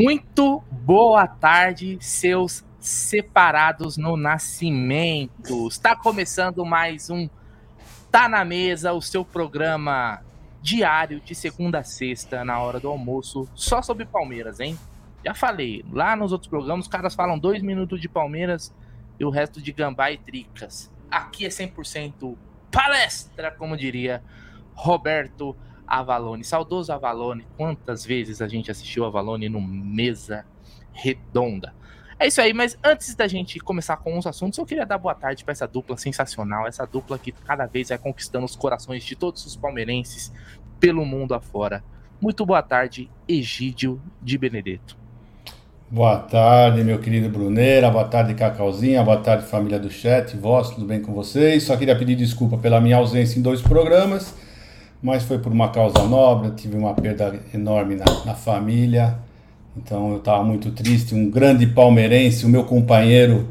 Muito boa tarde, seus separados no nascimento. Está começando mais um Tá na Mesa, o seu programa diário de segunda a sexta, na hora do almoço, só sobre Palmeiras, hein? Já falei, lá nos outros programas os caras falam dois minutos de Palmeiras e o resto de gambá e tricas. Aqui é 100% palestra, como diria Roberto Avalone. Saudoso Avalone, quantas vezes a gente assistiu Avalone no Mesa Redonda? É isso aí, mas antes da gente começar com os assuntos, eu queria dar boa tarde para essa dupla sensacional, essa dupla que cada vez vai conquistando os corações de todos os palmeirenses pelo mundo afora. Muito boa tarde, Egídio de Benedetto. Boa tarde, meu querido Bruneira, boa tarde, Cacauzinha, boa tarde, família do chat, vós, tudo bem com vocês? Só queria pedir desculpa pela minha ausência em dois programas mas foi por uma causa nobre, eu tive uma perda enorme na, na família, então eu estava muito triste. Um grande palmeirense, o meu companheiro,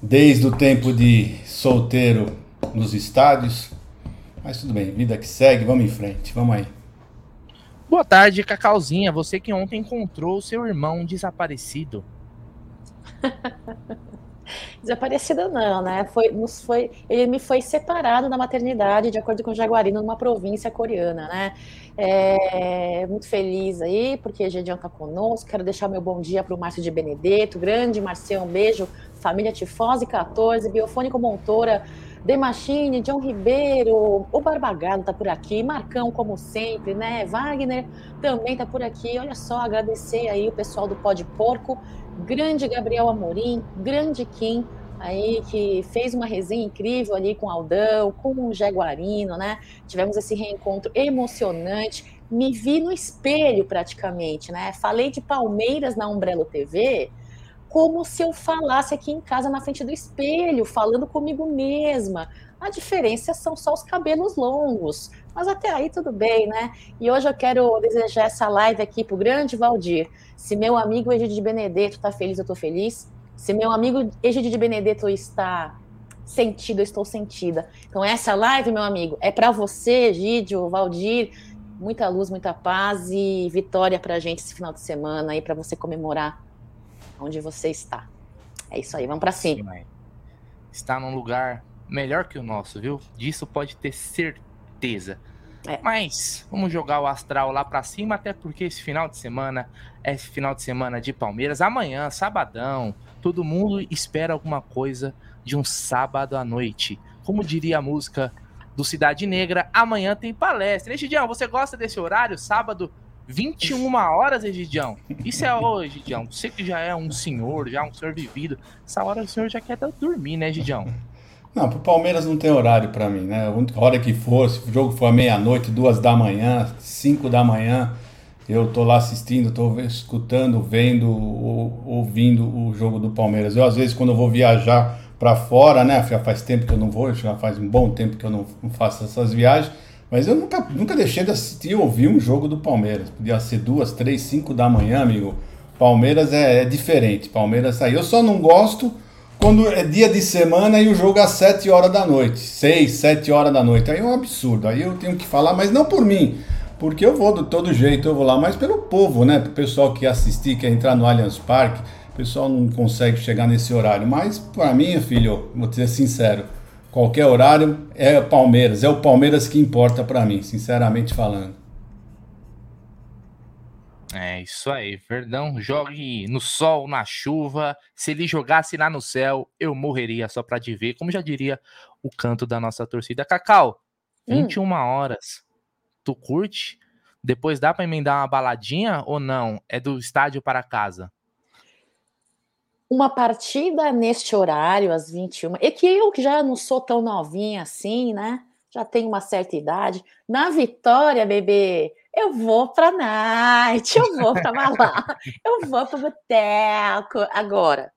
desde o tempo de solteiro nos estádios. Mas tudo bem, vida que segue, vamos em frente, vamos aí. Boa tarde, Cacauzinha. Você que ontem encontrou seu irmão desaparecido. Desaparecida não, né? Foi, nos foi, ele me foi separado da maternidade, de acordo com o Jaguarino, numa província coreana, né? É, muito feliz aí, porque Gedião tá conosco. Quero deixar meu bom dia para o Márcio de Benedetto, grande Marcelo, um beijo. Família Tifose 14, Biofônico Montora, Demachine, John Ribeiro, o Barbagado tá por aqui, Marcão, como sempre, né? Wagner também tá por aqui. Olha só, agradecer aí o pessoal do Pó de Porco grande Gabriel Amorim, grande Kim, aí que fez uma resenha incrível ali com o Aldão, com o Jaguarino, né? Tivemos esse reencontro emocionante. Me vi no espelho praticamente, né? Falei de Palmeiras na Umbrello TV, como se eu falasse aqui em casa na frente do espelho, falando comigo mesma. A diferença são só os cabelos longos, mas até aí tudo bem, né? E hoje eu quero desejar essa live aqui pro grande Valdir. Se meu amigo Egidio de Benedetto está feliz, eu estou feliz. Se meu amigo Egidio de Benedetto está sentido, eu estou sentida. Então essa live, meu amigo, é para você, Egídio, Valdir, muita luz, muita paz e vitória para a gente esse final de semana aí para você comemorar onde você está. É isso aí, vamos para cima. Está num lugar melhor que o nosso, viu? Disso pode ter certeza. É. Mas vamos jogar o astral lá para cima, até porque esse final de semana é esse final de semana de Palmeiras. Amanhã, sabadão, todo mundo espera alguma coisa de um sábado à noite. Como diria a música do Cidade Negra, amanhã tem palestra. Egidião, você gosta desse horário? Sábado, 21 horas, Egidião? Isso é hoje, Egidião. Você que já é um senhor, já um senhor vivido. Essa hora o senhor já quer dormir, né, Egidião? Não, pro Palmeiras não tem horário para mim, né? A hora que for, se o jogo for meia-noite, duas da manhã, cinco da manhã, eu tô lá assistindo, tô escutando, vendo, ou, ouvindo o jogo do Palmeiras. Eu, às vezes, quando eu vou viajar para fora, né? Já faz tempo que eu não vou, já faz um bom tempo que eu não, faço essas viagens, mas eu nunca, nunca deixei de assistir ou ouvir um jogo do Palmeiras. Podia ser duas, três, cinco da manhã, amigo. Palmeiras é, é diferente. Palmeiras aí. Eu só não gosto quando é dia de semana e o jogo às 7 horas da noite, 6, 7 horas da noite. Aí é um absurdo. Aí eu tenho que falar, mas não por mim, porque eu vou de todo jeito, eu vou lá, mas pelo povo, né? Pro pessoal que assistir, quer entrar no Allianz Parque, o pessoal não consegue chegar nesse horário. Mas para mim, filho, vou ser sincero, qualquer horário é Palmeiras, é o Palmeiras que importa para mim, sinceramente falando. É isso aí, Verdão. Jogue no sol, na chuva. Se ele jogasse lá no céu, eu morreria só pra te ver. Como já diria o canto da nossa torcida. Cacau, 21 hum. horas. Tu curte? Depois dá pra emendar uma baladinha ou não? É do estádio para casa? Uma partida neste horário, às 21. É que eu que já não sou tão novinha assim, né? Já tenho uma certa idade. Na vitória, bebê eu vou pra night, eu vou pra balada, eu vou pro boteco. Agora,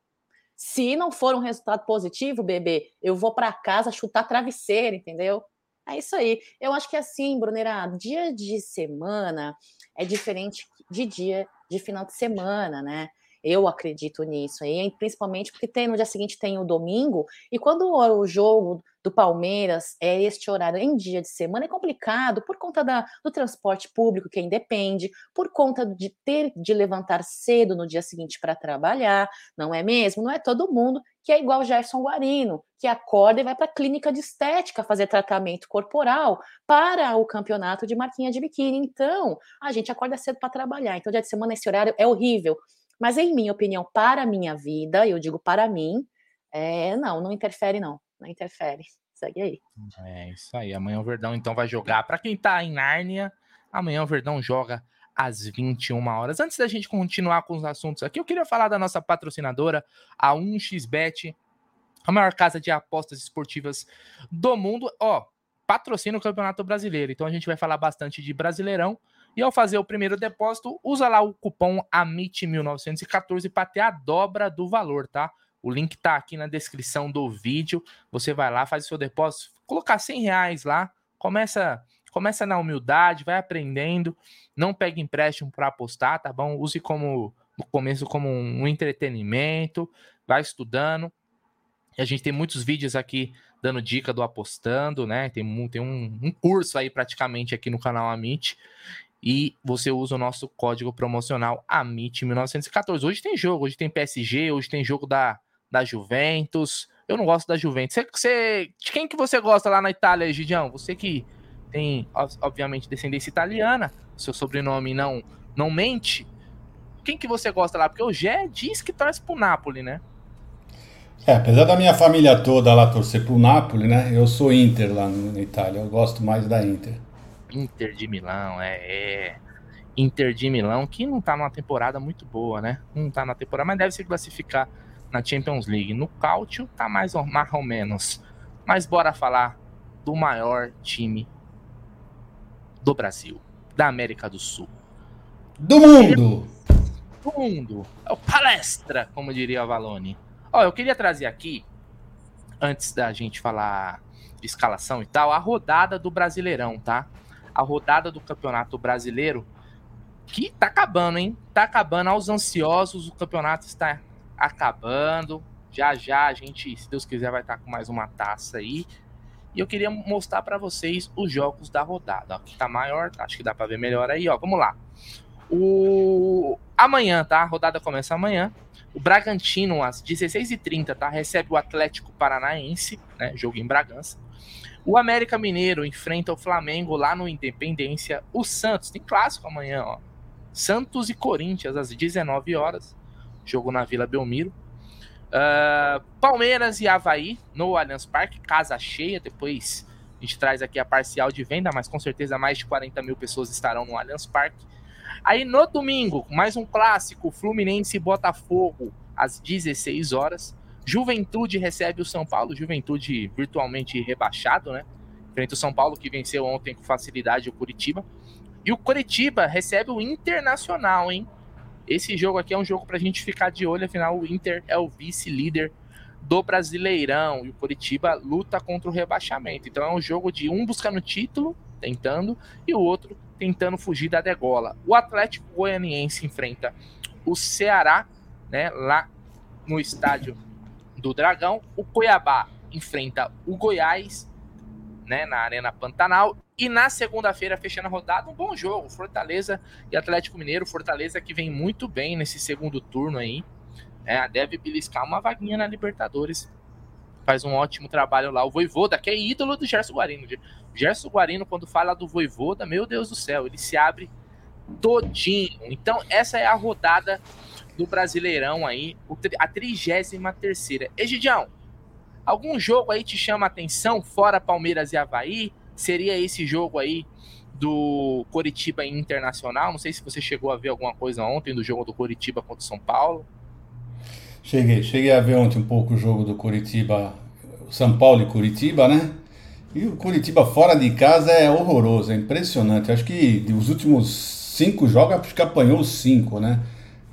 se não for um resultado positivo, bebê, eu vou para casa chutar travesseiro, entendeu? É isso aí. Eu acho que é assim, Brunera, dia de semana é diferente de dia de final de semana, né? Eu acredito nisso, e principalmente porque tem no dia seguinte tem o domingo, e quando o jogo do Palmeiras é este horário em dia de semana, é complicado por conta da, do transporte público, que independe, por conta de ter de levantar cedo no dia seguinte para trabalhar, não é mesmo? Não é todo mundo que é igual Gerson Guarino, que acorda e vai para a clínica de estética fazer tratamento corporal para o campeonato de marquinha de biquíni. Então, a gente acorda cedo para trabalhar. Então, dia de semana, esse horário é horrível. Mas, em minha opinião, para a minha vida, eu digo para mim, é, não, não interfere, não. Não interfere. Segue aí. É isso aí. Amanhã o Verdão, então, vai jogar. Para quem está em Nárnia, amanhã o Verdão joga às 21 horas. Antes da gente continuar com os assuntos aqui, eu queria falar da nossa patrocinadora, a 1xBet, a maior casa de apostas esportivas do mundo. Ó, patrocina o Campeonato Brasileiro. Então a gente vai falar bastante de Brasileirão. E ao fazer o primeiro depósito, usa lá o cupom AMIT1914 para ter a dobra do valor, tá? O link tá aqui na descrição do vídeo. Você vai lá, faz o seu depósito, colocar 100 reais lá, começa começa na humildade, vai aprendendo, não pegue empréstimo para apostar, tá bom? Use como no começo como um entretenimento, vai estudando. A gente tem muitos vídeos aqui dando dica do apostando, né? Tem, tem um, um curso aí praticamente aqui no canal Amit. E você usa o nosso código promocional AMIT1914. Hoje tem jogo, hoje tem PSG, hoje tem jogo da, da Juventus. Eu não gosto da Juventus. Você, você, de quem que você gosta lá na Itália, Gidião? Você que tem, obviamente, descendência italiana, seu sobrenome não, não mente. Quem que você gosta lá? Porque o Gé diz que torce pro Napoli, né? É, apesar da minha família toda lá torcer pro Napoli, né? Eu sou Inter lá na Itália, eu gosto mais da Inter. Inter de Milão, é, é. Inter de Milão, que não tá numa temporada muito boa, né? Não tá na temporada, mas deve se classificar na Champions League. No Cáutio tá mais ou, mais ou menos. Mas bora falar do maior time do Brasil, da América do Sul. Do mundo! Do mundo. É o palestra, como diria a Valone. Ó, eu queria trazer aqui, antes da gente falar de escalação e tal, a rodada do Brasileirão, tá? A rodada do Campeonato Brasileiro, que tá acabando, hein? Tá acabando aos ansiosos, o campeonato está acabando. Já já a gente, se Deus quiser, vai estar tá com mais uma taça aí. E eu queria mostrar para vocês os jogos da rodada. Aqui tá maior, acho que dá para ver melhor aí, ó. Vamos lá. O amanhã, tá? A rodada começa amanhã. O Bragantino, às 16h30, tá? Recebe o Atlético Paranaense, né? Jogo em Bragança. O América Mineiro enfrenta o Flamengo lá no Independência. O Santos, tem clássico amanhã, ó. Santos e Corinthians, às 19 horas. Jogo na Vila Belmiro. Uh, Palmeiras e Havaí no Allianz Parque, casa cheia. Depois a gente traz aqui a parcial de venda, mas com certeza mais de 40 mil pessoas estarão no Allianz Parque. Aí no domingo, mais um clássico, Fluminense e Botafogo, às 16 horas. Juventude recebe o São Paulo, Juventude virtualmente rebaixado, né? Frente ao São Paulo, que venceu ontem com facilidade o Curitiba. E o Curitiba recebe o Internacional, hein? Esse jogo aqui é um jogo para a gente ficar de olho, afinal o Inter é o vice-líder do Brasileirão e o Curitiba luta contra o rebaixamento. Então é um jogo de um buscando título, tentando, e o outro tentando fugir da degola. O Atlético Goianiense enfrenta o Ceará, né, lá no estádio do Dragão. O Cuiabá enfrenta o Goiás, né, na Arena Pantanal. E na segunda-feira, fechando a rodada, um bom jogo. Fortaleza e Atlético Mineiro. Fortaleza que vem muito bem nesse segundo turno aí. É, deve beliscar uma vaguinha na Libertadores. Faz um ótimo trabalho lá. O Voivoda, que é ídolo do Gerson Guarino. Gerson Guarino, quando fala do Voivoda, meu Deus do céu, ele se abre todinho. Então, essa é a rodada do Brasileirão aí, a 33 terceira. Egidião, algum jogo aí te chama a atenção, fora Palmeiras e Havaí? Seria esse jogo aí do Coritiba Internacional? Não sei se você chegou a ver alguma coisa ontem do jogo do Coritiba contra o São Paulo. Cheguei, cheguei a ver ontem um pouco o jogo do Coritiba, São Paulo e Curitiba, né? E o Curitiba fora de casa é horroroso, é impressionante. Acho que os últimos cinco jogos, acho que apanhou cinco, né?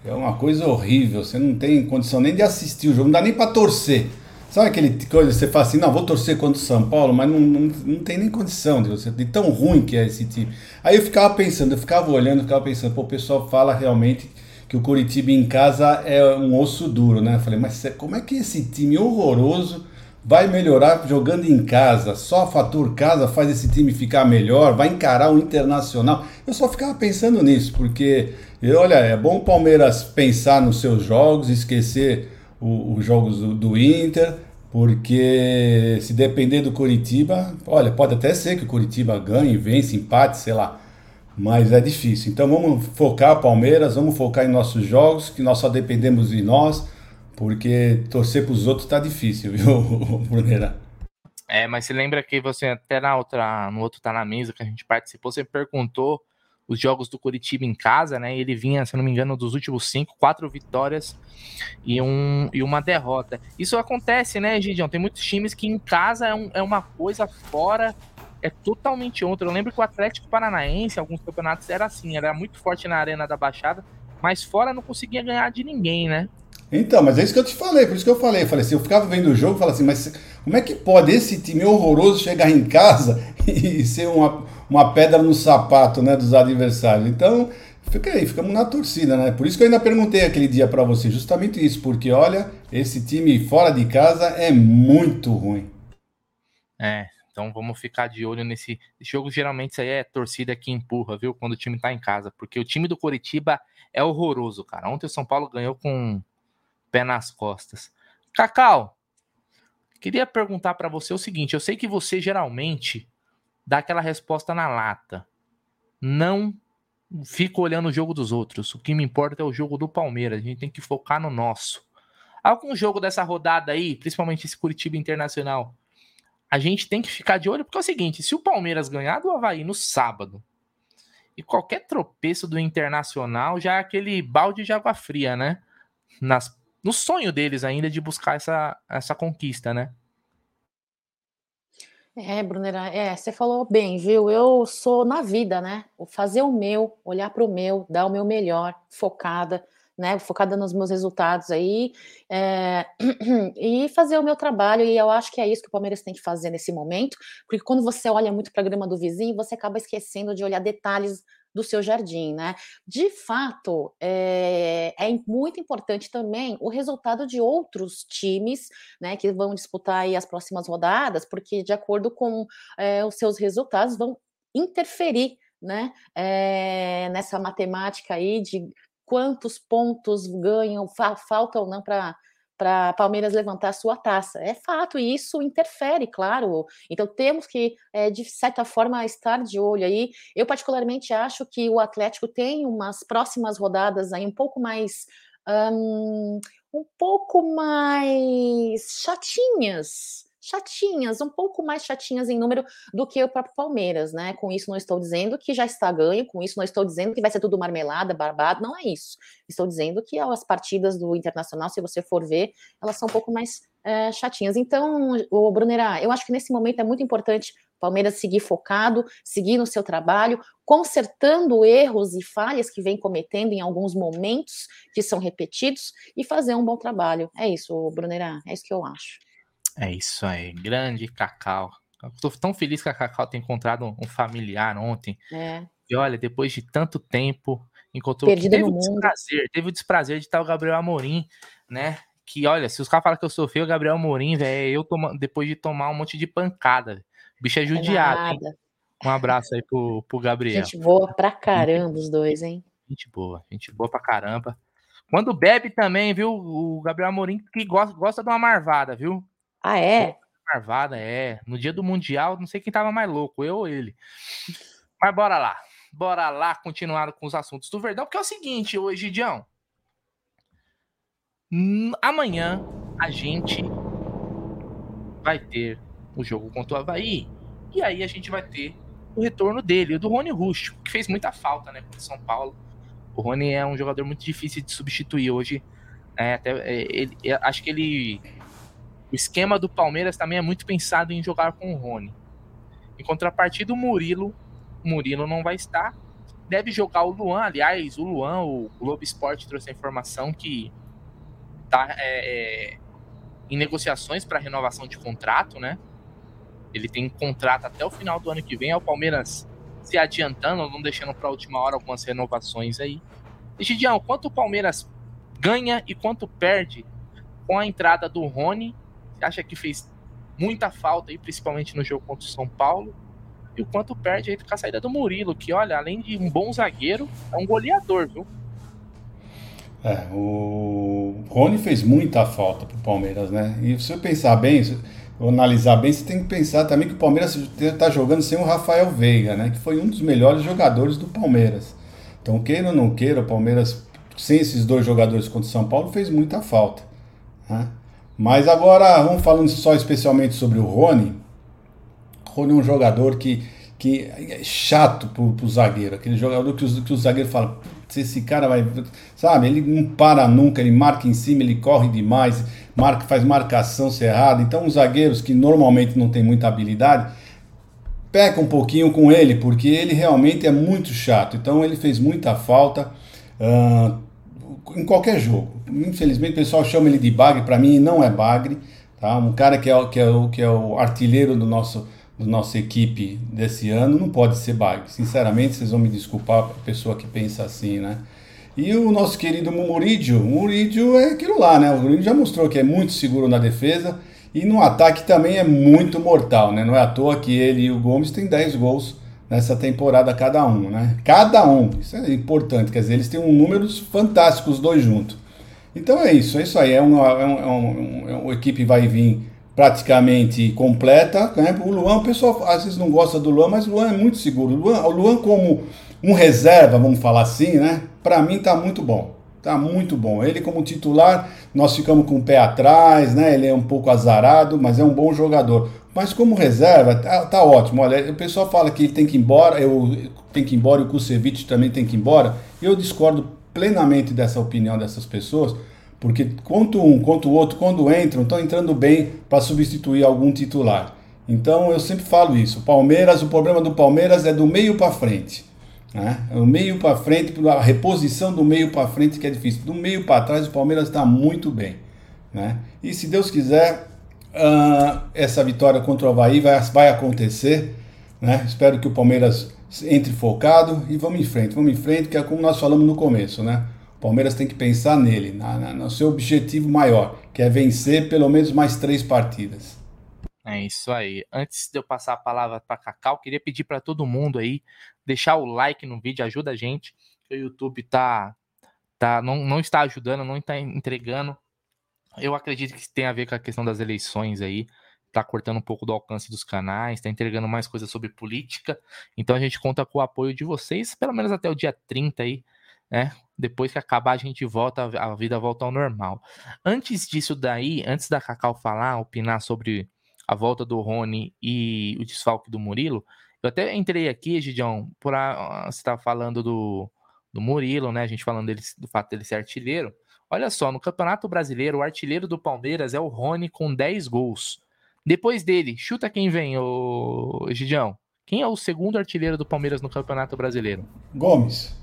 É uma coisa horrível. Você não tem condição nem de assistir o jogo, não dá nem para torcer. Sabe aquele coisa que você fala assim, não, vou torcer contra o São Paulo, mas não, não, não tem nem condição de você, de tão ruim que é esse time. Aí eu ficava pensando, eu ficava olhando, ficava pensando, pô, o pessoal fala realmente que o Curitiba em casa é um osso duro, né? Eu falei, mas como é que esse time horroroso vai melhorar jogando em casa? Só fator casa faz esse time ficar melhor? Vai encarar o Internacional? Eu só ficava pensando nisso, porque, olha, é bom o Palmeiras pensar nos seus jogos, esquecer os jogos do, do Inter, porque se depender do Curitiba, olha, pode até ser que o Curitiba ganhe, vence, empate, sei lá mas é difícil. Então vamos focar Palmeiras, vamos focar em nossos jogos, que nós só dependemos de nós, porque torcer para os outros está difícil, viu, Bruneira? É, mas se lembra que você até na outra, no outro tá na mesa que a gente participou, você perguntou os jogos do Curitiba em casa, né? Ele vinha, se não me engano, dos últimos cinco, quatro vitórias e, um, e uma derrota. Isso acontece, né, Gideon? Tem muitos times que em casa é, um, é uma coisa fora é totalmente outra. Eu lembro que o Atlético Paranaense, alguns campeonatos, era assim, era muito forte na Arena da Baixada, mas fora não conseguia ganhar de ninguém, né? Então, mas é isso que eu te falei, por isso que eu falei. Eu falei assim, eu ficava vendo o jogo e falava assim, mas como é que pode esse time horroroso chegar em casa e ser uma, uma pedra no sapato né, dos adversários? Então, fica aí, ficamos na torcida, né? Por isso que eu ainda perguntei aquele dia para você, justamente isso, porque olha, esse time fora de casa é muito ruim. É, então vamos ficar de olho nesse jogo. Geralmente isso aí é torcida que empurra, viu? Quando o time tá em casa. Porque o time do Coritiba é horroroso, cara. Ontem o São Paulo ganhou com pé nas costas. Cacau, queria perguntar para você o seguinte: eu sei que você geralmente dá aquela resposta na lata. Não fico olhando o jogo dos outros. O que me importa é o jogo do Palmeiras. A gente tem que focar no nosso. Algum jogo dessa rodada aí, principalmente esse Curitiba Internacional, a gente tem que ficar de olho, porque é o seguinte: se o Palmeiras ganhar do Havaí no sábado, e qualquer tropeço do Internacional já é aquele balde de água fria, né? Nas, no sonho deles ainda de buscar essa, essa conquista, né? É, Brunera, é, você falou bem, viu? Eu sou na vida, né? Fazer o meu, olhar para o meu, dar o meu melhor, focada né, focada nos meus resultados aí, é, e fazer o meu trabalho, e eu acho que é isso que o Palmeiras tem que fazer nesse momento, porque quando você olha muito para a grama do vizinho, você acaba esquecendo de olhar detalhes do seu jardim, né? De fato, é, é, muito importante também o resultado de outros times, né, que vão disputar aí as próximas rodadas, porque de acordo com é, os seus resultados vão interferir né, é, nessa matemática aí de quantos pontos ganham, fa falta ou não para para Palmeiras levantar sua taça. É fato, e isso interfere, claro. Então temos que, é, de certa forma, estar de olho aí. Eu, particularmente, acho que o Atlético tem umas próximas rodadas aí um pouco mais. Um, um pouco mais chatinhas chatinhas, um pouco mais chatinhas em número do que o próprio Palmeiras, né? Com isso não estou dizendo que já está ganho, com isso não estou dizendo que vai ser tudo marmelada, barbado, não é isso. Estou dizendo que as partidas do Internacional, se você for ver, elas são um pouco mais é, chatinhas. Então, o Brunera, eu acho que nesse momento é muito importante o Palmeiras seguir focado, seguir no seu trabalho, consertando erros e falhas que vem cometendo em alguns momentos que são repetidos e fazer um bom trabalho. É isso, Brunera, é isso que eu acho. É isso aí, grande Cacau. Estou tão feliz que a Cacau tenha encontrado um familiar ontem. É. E olha, depois de tanto tempo, encontrou. Perdida teve o desprazer, teve o desprazer de estar o Gabriel Amorim, né? Que olha, se os caras falam que eu sou feio, o Gabriel Amorim, velho, eu toma, depois de tomar um monte de pancada. O bicho é judiado. É um abraço aí pro, pro Gabriel. Gente boa pra caramba, os dois, hein? Gente boa, gente boa pra caramba. Quando bebe também, viu? O Gabriel Amorim que gosta, gosta de uma marvada, viu? Ah, é? Marvada, é. No dia do Mundial, não sei quem tava mais louco, eu ou ele. Mas bora lá. Bora lá continuar com os assuntos do Verdão, porque é o seguinte, hoje, Gidião. Amanhã a gente vai ter o jogo contra o Havaí. E aí a gente vai ter o retorno dele, o do Rony Rústico, que fez muita falta, né, contra São Paulo. O Rony é um jogador muito difícil de substituir hoje. É, até, ele, é, acho que ele o esquema do Palmeiras também é muito pensado em jogar com o Rony. Em contrapartida, o Murilo, Murilo não vai estar. Deve jogar o Luan, aliás, o Luan, o Globo Esporte trouxe a informação que está é, é, em negociações para renovação de contrato, né? Ele tem contrato até o final do ano que vem. É o Palmeiras se adiantando, não deixando para a última hora algumas renovações aí. Gidião, quanto o Palmeiras ganha e quanto perde com a entrada do Rony? Acha que fez muita falta aí, principalmente no jogo contra o São Paulo? E o quanto perde aí com a saída do Murilo, que olha, além de um bom zagueiro, é um goleador, viu? É, o Rony fez muita falta pro Palmeiras, né? E se eu pensar bem, se eu analisar bem, você tem que pensar também que o Palmeiras está jogando sem o Rafael Veiga, né? Que foi um dos melhores jogadores do Palmeiras. Então, queira ou não queira, o Palmeiras, sem esses dois jogadores contra o São Paulo, fez muita falta. Né? Mas agora, vamos falando só especialmente sobre o Rony. Rony é um jogador que, que é chato pro, pro zagueiro. Aquele jogador que, os, que o zagueiro fala, se esse cara vai. Sabe, ele não para nunca, ele marca em cima, ele corre demais, marca, faz marcação cerrada. Então, os zagueiros que normalmente não tem muita habilidade peca um pouquinho com ele, porque ele realmente é muito chato. Então ele fez muita falta uh, em qualquer jogo. Infelizmente o pessoal chama ele de bagre, para mim não é bagre. Tá? Um cara que é, que, é o, que é o artilheiro do nosso, do nossa equipe desse ano não pode ser bagre. Sinceramente, vocês vão me desculpar a pessoa que pensa assim, né? E o nosso querido Muridio, o Muridio é aquilo lá, né? O Muridio já mostrou que é muito seguro na defesa e no ataque também é muito mortal, né? Não é à toa que ele e o Gomes têm 10 gols nessa temporada cada um, né? Cada um. Isso é importante, quer dizer, eles têm um números fantásticos os dois juntos. Então é isso, é isso aí. É uma, é um, é um, é uma equipe vai vir praticamente completa. Né? O Luan, o pessoal às vezes não gosta do Luan, mas o Luan é muito seguro. O Luan, o Luan como um reserva, vamos falar assim, né? Para mim tá muito bom. Tá muito bom. Ele como titular, nós ficamos com o pé atrás, né? Ele é um pouco azarado, mas é um bom jogador. Mas como reserva, tá, tá ótimo. Olha, o pessoal fala que ele tem que ir embora, eu tenho que ir embora e o Kusevich também tem que ir embora. Eu discordo plenamente dessa opinião dessas pessoas, porque quanto um quanto o outro, quando entram, estão entrando bem para substituir algum titular. Então eu sempre falo isso. Palmeiras, o problema do Palmeiras é do meio para frente. Né? O meio para frente, a reposição do meio para frente que é difícil. Do meio para trás, o Palmeiras está muito bem. Né? E se Deus quiser, uh, essa vitória contra o Havaí vai, vai acontecer. Né? Espero que o Palmeiras entre focado e vamos em frente. Vamos em frente, que é como nós falamos no começo. Né? O Palmeiras tem que pensar nele, na, na, no seu objetivo maior, que é vencer pelo menos mais três partidas. É isso aí. Antes de eu passar a palavra para Cacau, queria pedir para todo mundo aí deixar o like no vídeo, ajuda a gente. O YouTube tá, tá não, não está ajudando, não está entregando. Eu acredito que tem a ver com a questão das eleições aí. Tá cortando um pouco do alcance dos canais, tá entregando mais coisas sobre política. Então a gente conta com o apoio de vocês, pelo menos até o dia 30 aí, né? Depois que acabar, a gente volta, a vida volta ao normal. Antes disso daí, antes da Cacau falar, opinar sobre a volta do Rony e o desfalque do Murilo. Eu até entrei aqui, Gidião, por a, você estava falando do, do Murilo, né? A gente falando dele, do fato dele ser artilheiro. Olha só, no Campeonato Brasileiro, o artilheiro do Palmeiras é o Rony com 10 gols. Depois dele, chuta quem vem, o Gidião. Quem é o segundo artilheiro do Palmeiras no Campeonato Brasileiro? Gomes.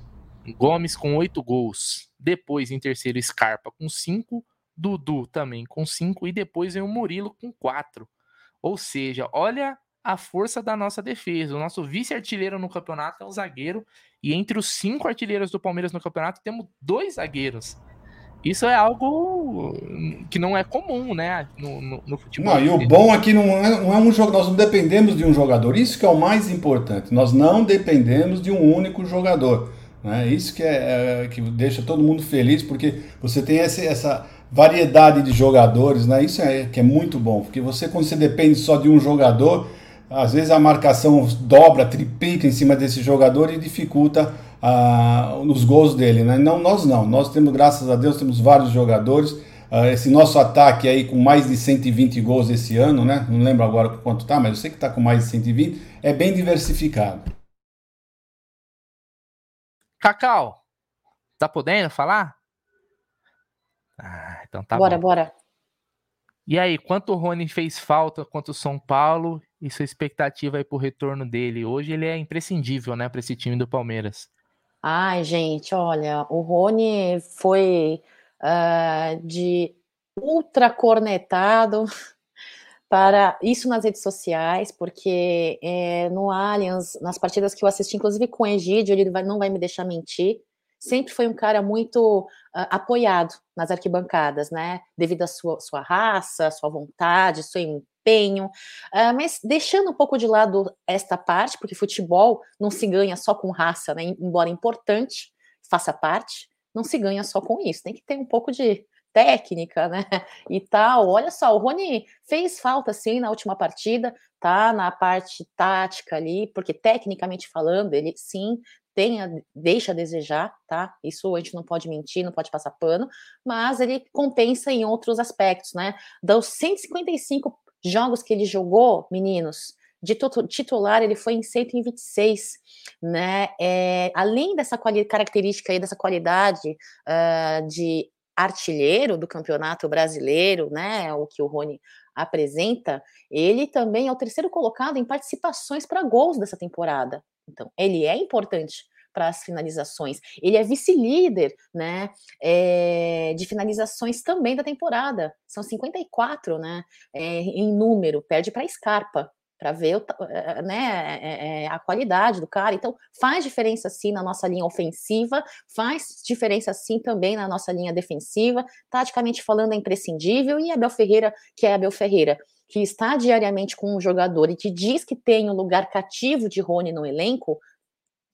Gomes com 8 gols. Depois, em terceiro, Scarpa com 5. Dudu também com 5. E depois vem o Murilo com 4. Ou seja, olha a força da nossa defesa. O nosso vice-artilheiro no campeonato é um zagueiro. E entre os cinco artilheiros do Palmeiras no campeonato, temos dois zagueiros. Isso é algo que não é comum, né? No, no, no futebol. Não, e o bom aqui é não é, não é um jogo. Nós não dependemos de um jogador. Isso que é o mais importante. Nós não dependemos de um único jogador. Né? Isso que é, é que deixa todo mundo feliz, porque você tem essa, essa variedade de jogadores, né? Isso é que é muito bom, porque você quando você depende só de um jogador, às vezes a marcação dobra, triplica em cima desse jogador e dificulta ah, os gols dele, né? Não, nós não. Nós temos, graças a Deus, temos vários jogadores. Ah, esse nosso ataque aí com mais de 120 gols esse ano, né? Não lembro agora quanto tá, mas eu sei que tá com mais de 120, é bem diversificado. Cacau, tá podendo falar? Ah, então tá bora, bom. bora. E aí, quanto o Rony fez falta contra o São Paulo e sua expectativa aí pro retorno dele? Hoje ele é imprescindível, né, para esse time do Palmeiras. Ai, gente, olha, o Rony foi uh, de ultra cornetado para isso nas redes sociais, porque é, no Allianz, nas partidas que eu assisti, inclusive com o Egídio, ele vai, não vai me deixar mentir, sempre foi um cara muito uh, apoiado nas arquibancadas, né? Devido à sua, sua raça, sua vontade, seu empenho. Uh, mas deixando um pouco de lado esta parte, porque futebol não se ganha só com raça, né? Embora importante, faça parte, não se ganha só com isso. Tem que ter um pouco de técnica, né? E tal. Olha só, o Rony fez falta sim na última partida, tá? Na parte tática ali, porque tecnicamente falando, ele sim deixa a desejar, tá? Isso a gente não pode mentir, não pode passar pano, mas ele compensa em outros aspectos, né? Dos 155 jogos que ele jogou, meninos, de titular ele foi em 126, né? É, além dessa característica aí, dessa qualidade uh, de artilheiro do campeonato brasileiro, né? O que o Rony apresenta, ele também é o terceiro colocado em participações para gols dessa temporada. Então, ele é importante para as finalizações. Ele é vice-líder, né, é, de finalizações também da temporada. São 54, né, é, em número. Perde para Scarpa, para ver eh, né, a qualidade do cara. Então, faz diferença sim na nossa linha ofensiva, faz diferença sim também na nossa linha defensiva. Taticamente falando, é imprescindível. E Abel Ferreira, que é Abel Ferreira, que está diariamente com um jogador e que diz que tem um lugar cativo de Rony no elenco,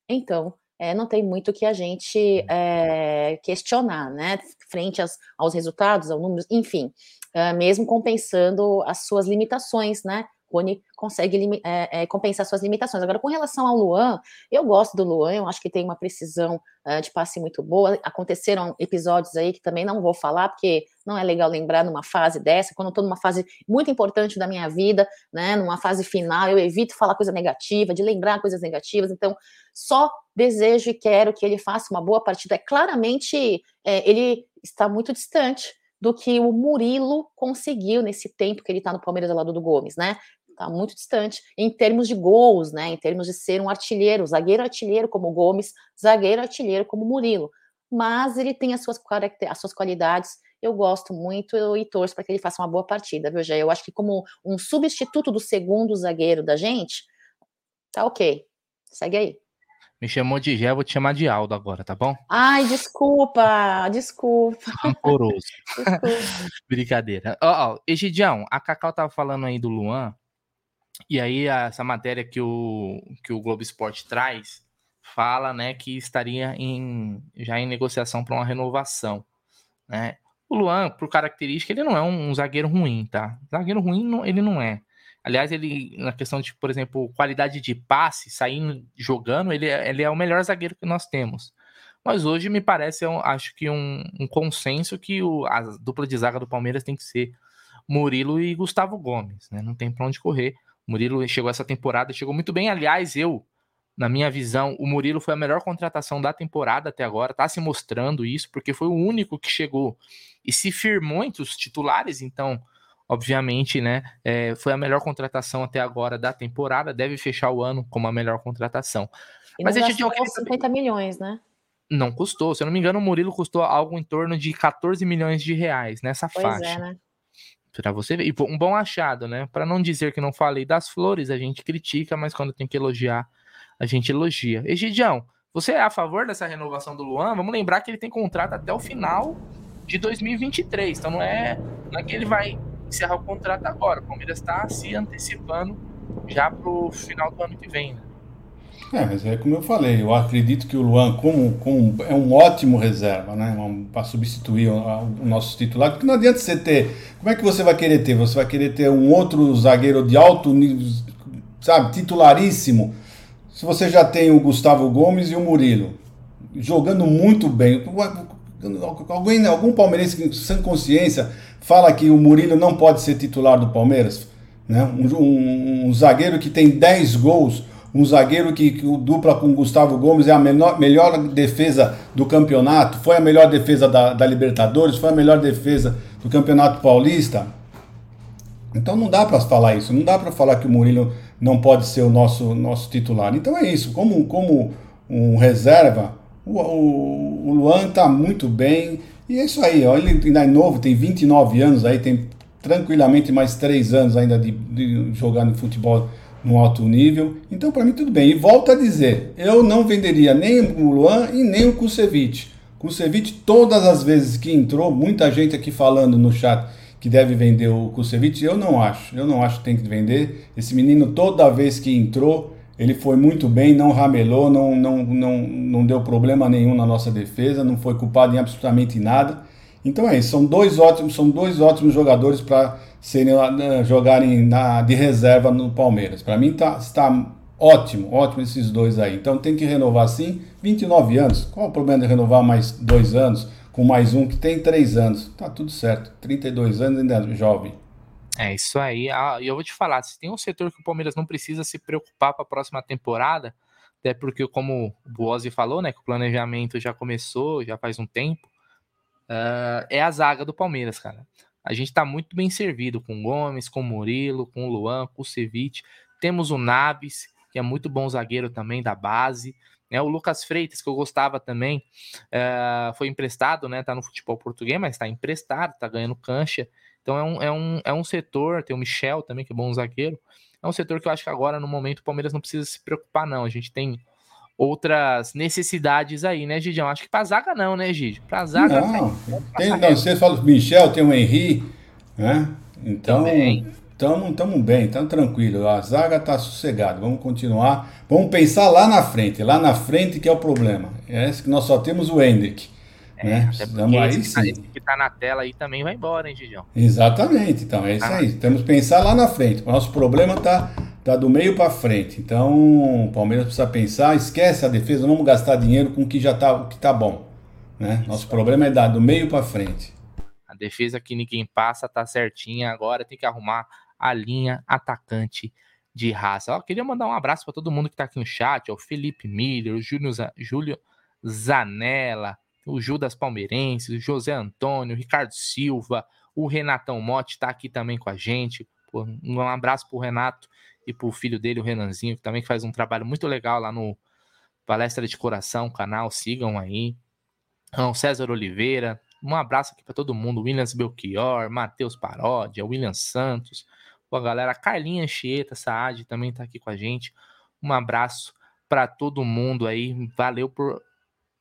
então é, não tem muito que a gente é, questionar, né? Frente aos, aos resultados, aos números, enfim, é, mesmo compensando as suas limitações, né? Rony consegue é, é, compensar suas limitações. Agora, com relação ao Luan, eu gosto do Luan, eu acho que tem uma precisão uh, de passe muito boa. Aconteceram episódios aí que também não vou falar, porque não é legal lembrar numa fase dessa, quando eu estou numa fase muito importante da minha vida, né, numa fase final, eu evito falar coisa negativa, de lembrar coisas negativas, então só desejo e quero que ele faça uma boa partida. É claramente, é, ele está muito distante do que o Murilo conseguiu nesse tempo que ele está no Palmeiras ao lado do Gomes, né? Tá muito distante em termos de gols, né? Em termos de ser um artilheiro, zagueiro artilheiro como Gomes, zagueiro artilheiro como Murilo. Mas ele tem as suas, as suas qualidades. Eu gosto muito e torço para que ele faça uma boa partida, viu, Jé? Eu acho que como um substituto do segundo zagueiro da gente, tá ok. Segue aí. Me chamou de Gé, vou te chamar de Aldo agora, tá bom? Ai, desculpa, desculpa. Rancoroso. Brincadeira. Ó, ó, Egidião, a Cacau tava falando aí do Luan, e aí essa matéria que o, que o Globo Esporte traz fala, né, que estaria em, já em negociação para uma renovação, né? O Luan, por característica, ele não é um, um zagueiro ruim, tá? Zagueiro ruim não, ele não é. Aliás, ele, na questão de, por exemplo, qualidade de passe, saindo jogando, ele, é, ele é o melhor zagueiro que nós temos. Mas hoje me parece, eu acho que um, um consenso que o, a dupla de zaga do Palmeiras tem que ser Murilo e Gustavo Gomes, né? Não tem pra onde correr. O Murilo chegou essa temporada, chegou muito bem. Aliás, eu, na minha visão, o Murilo foi a melhor contratação da temporada até agora, tá se mostrando isso, porque foi o único que chegou e se firmou entre os titulares, então obviamente, né, é, foi a melhor contratação até agora da temporada, deve fechar o ano como a melhor contratação. E Mas a gente gastou 50 milhões, né? Não custou, se eu não me engano, o Murilo custou algo em torno de 14 milhões de reais nessa pois é, faixa. É, né? Para você ver, e um bom achado, né? Para não dizer que não falei das flores, a gente critica, mas quando tem que elogiar, a gente elogia. Egidião, você é a favor dessa renovação do Luan? Vamos lembrar que ele tem contrato até o final de 2023, então não é, não é que ele vai encerrar o contrato agora. O Palmeiras está se antecipando já para o final do ano que vem. Né? É, mas é como eu falei, eu acredito que o Luan como, como é um ótimo reserva, né? Para substituir o, o, nosso titular, porque não adianta você ter. Como é que você vai querer ter? Você vai querer ter um outro zagueiro de alto nível, sabe, titularíssimo, se você já tem o Gustavo Gomes e o Murilo jogando muito bem. Alguém, algum palmeirense sem consciência fala que o Murilo não pode ser titular do Palmeiras. Né? Um, um, um zagueiro que tem 10 gols, um zagueiro que, que dupla com o Gustavo Gomes é a menor, melhor defesa do campeonato, foi a melhor defesa da, da Libertadores, foi a melhor defesa do Campeonato Paulista. Então não dá para falar isso, não dá para falar que o Murilo não pode ser o nosso, nosso titular. Então é isso, como, como um reserva, o, o, o Luan está muito bem, e é isso aí, ó, ele ainda é novo, tem 29 anos aí, tem tranquilamente mais 3 anos ainda de, de jogar no futebol no alto nível. Então, para mim, tudo bem. E volto a dizer, eu não venderia nem o Luan e nem o Kusevich. Kusevich, todas as vezes que entrou, muita gente aqui falando no chat que deve vender o Kusevich, eu não acho. Eu não acho que tem que vender. Esse menino, toda vez que entrou, ele foi muito bem, não ramelou, não, não, não, não deu problema nenhum na nossa defesa, não foi culpado em absolutamente nada. Então é isso, são dois ótimos, são dois ótimos jogadores para serem uh, jogarem na, de reserva no Palmeiras. Para mim tá, está ótimo, ótimo esses dois aí. Então tem que renovar sim, 29 anos. Qual o problema de renovar mais dois anos com mais um que tem três anos? Tá tudo certo, 32 anos ainda é jovem. É isso aí. Ah, e eu vou te falar, se tem um setor que o Palmeiras não precisa se preocupar para a próxima temporada, até porque como o Boazzi falou, né, que o planejamento já começou, já faz um tempo uh, é a zaga do Palmeiras, cara. A gente está muito bem servido com Gomes, com Murilo, com Luan, com o Ceviche. Temos o Nabis, que é muito bom zagueiro também da base. Né? O Lucas Freitas, que eu gostava também, uh, foi emprestado, né? Tá no futebol português, mas está emprestado, tá ganhando cancha. Então é um, é, um, é um setor, tem o Michel também, que é bom zagueiro. É um setor que eu acho que agora, no momento, o Palmeiras não precisa se preocupar, não. A gente tem outras necessidades aí, né, Gidião? Acho que para zaga não, né, Gidio? Para zaga não. Tem, não, você fala do Michel, tem o Henry, né? Então, estamos bem, estamos tranquilo. A zaga está sossegada. Vamos continuar. Vamos pensar lá na frente. Lá na frente que é o problema. É que nós só temos o Hendrick. É, né? Precisamos aí esse, sim. Esse que está na tela aí também vai embora, hein, Gidião? Exatamente. Então, é isso ah. aí. Temos que pensar lá na frente. O nosso problema está tá do meio para frente. Então, o Palmeiras precisa pensar, esquece a defesa, não vamos gastar dinheiro com o que já tá, o que tá bom, né? Nosso problema é dar do meio para frente. A defesa que ninguém passa tá certinha, agora tem que arrumar a linha atacante de raça. Eu queria mandar um abraço para todo mundo que tá aqui no chat, ó, o Felipe Miller, o Júlio, Júlio Zanella, o Judas Palmeirense, o José Antônio, o Ricardo Silva, o Renatão Motti tá aqui também com a gente. Um abraço pro Renato e pro filho dele, o Renanzinho, que também faz um trabalho muito legal lá no Palestra de Coração, canal, sigam aí. Então, César Oliveira, um abraço aqui para todo mundo, Williams Belchior, Matheus Paródia, William Santos, a galera, Carlinha Chieta, Saad também tá aqui com a gente. Um abraço para todo mundo aí, valeu por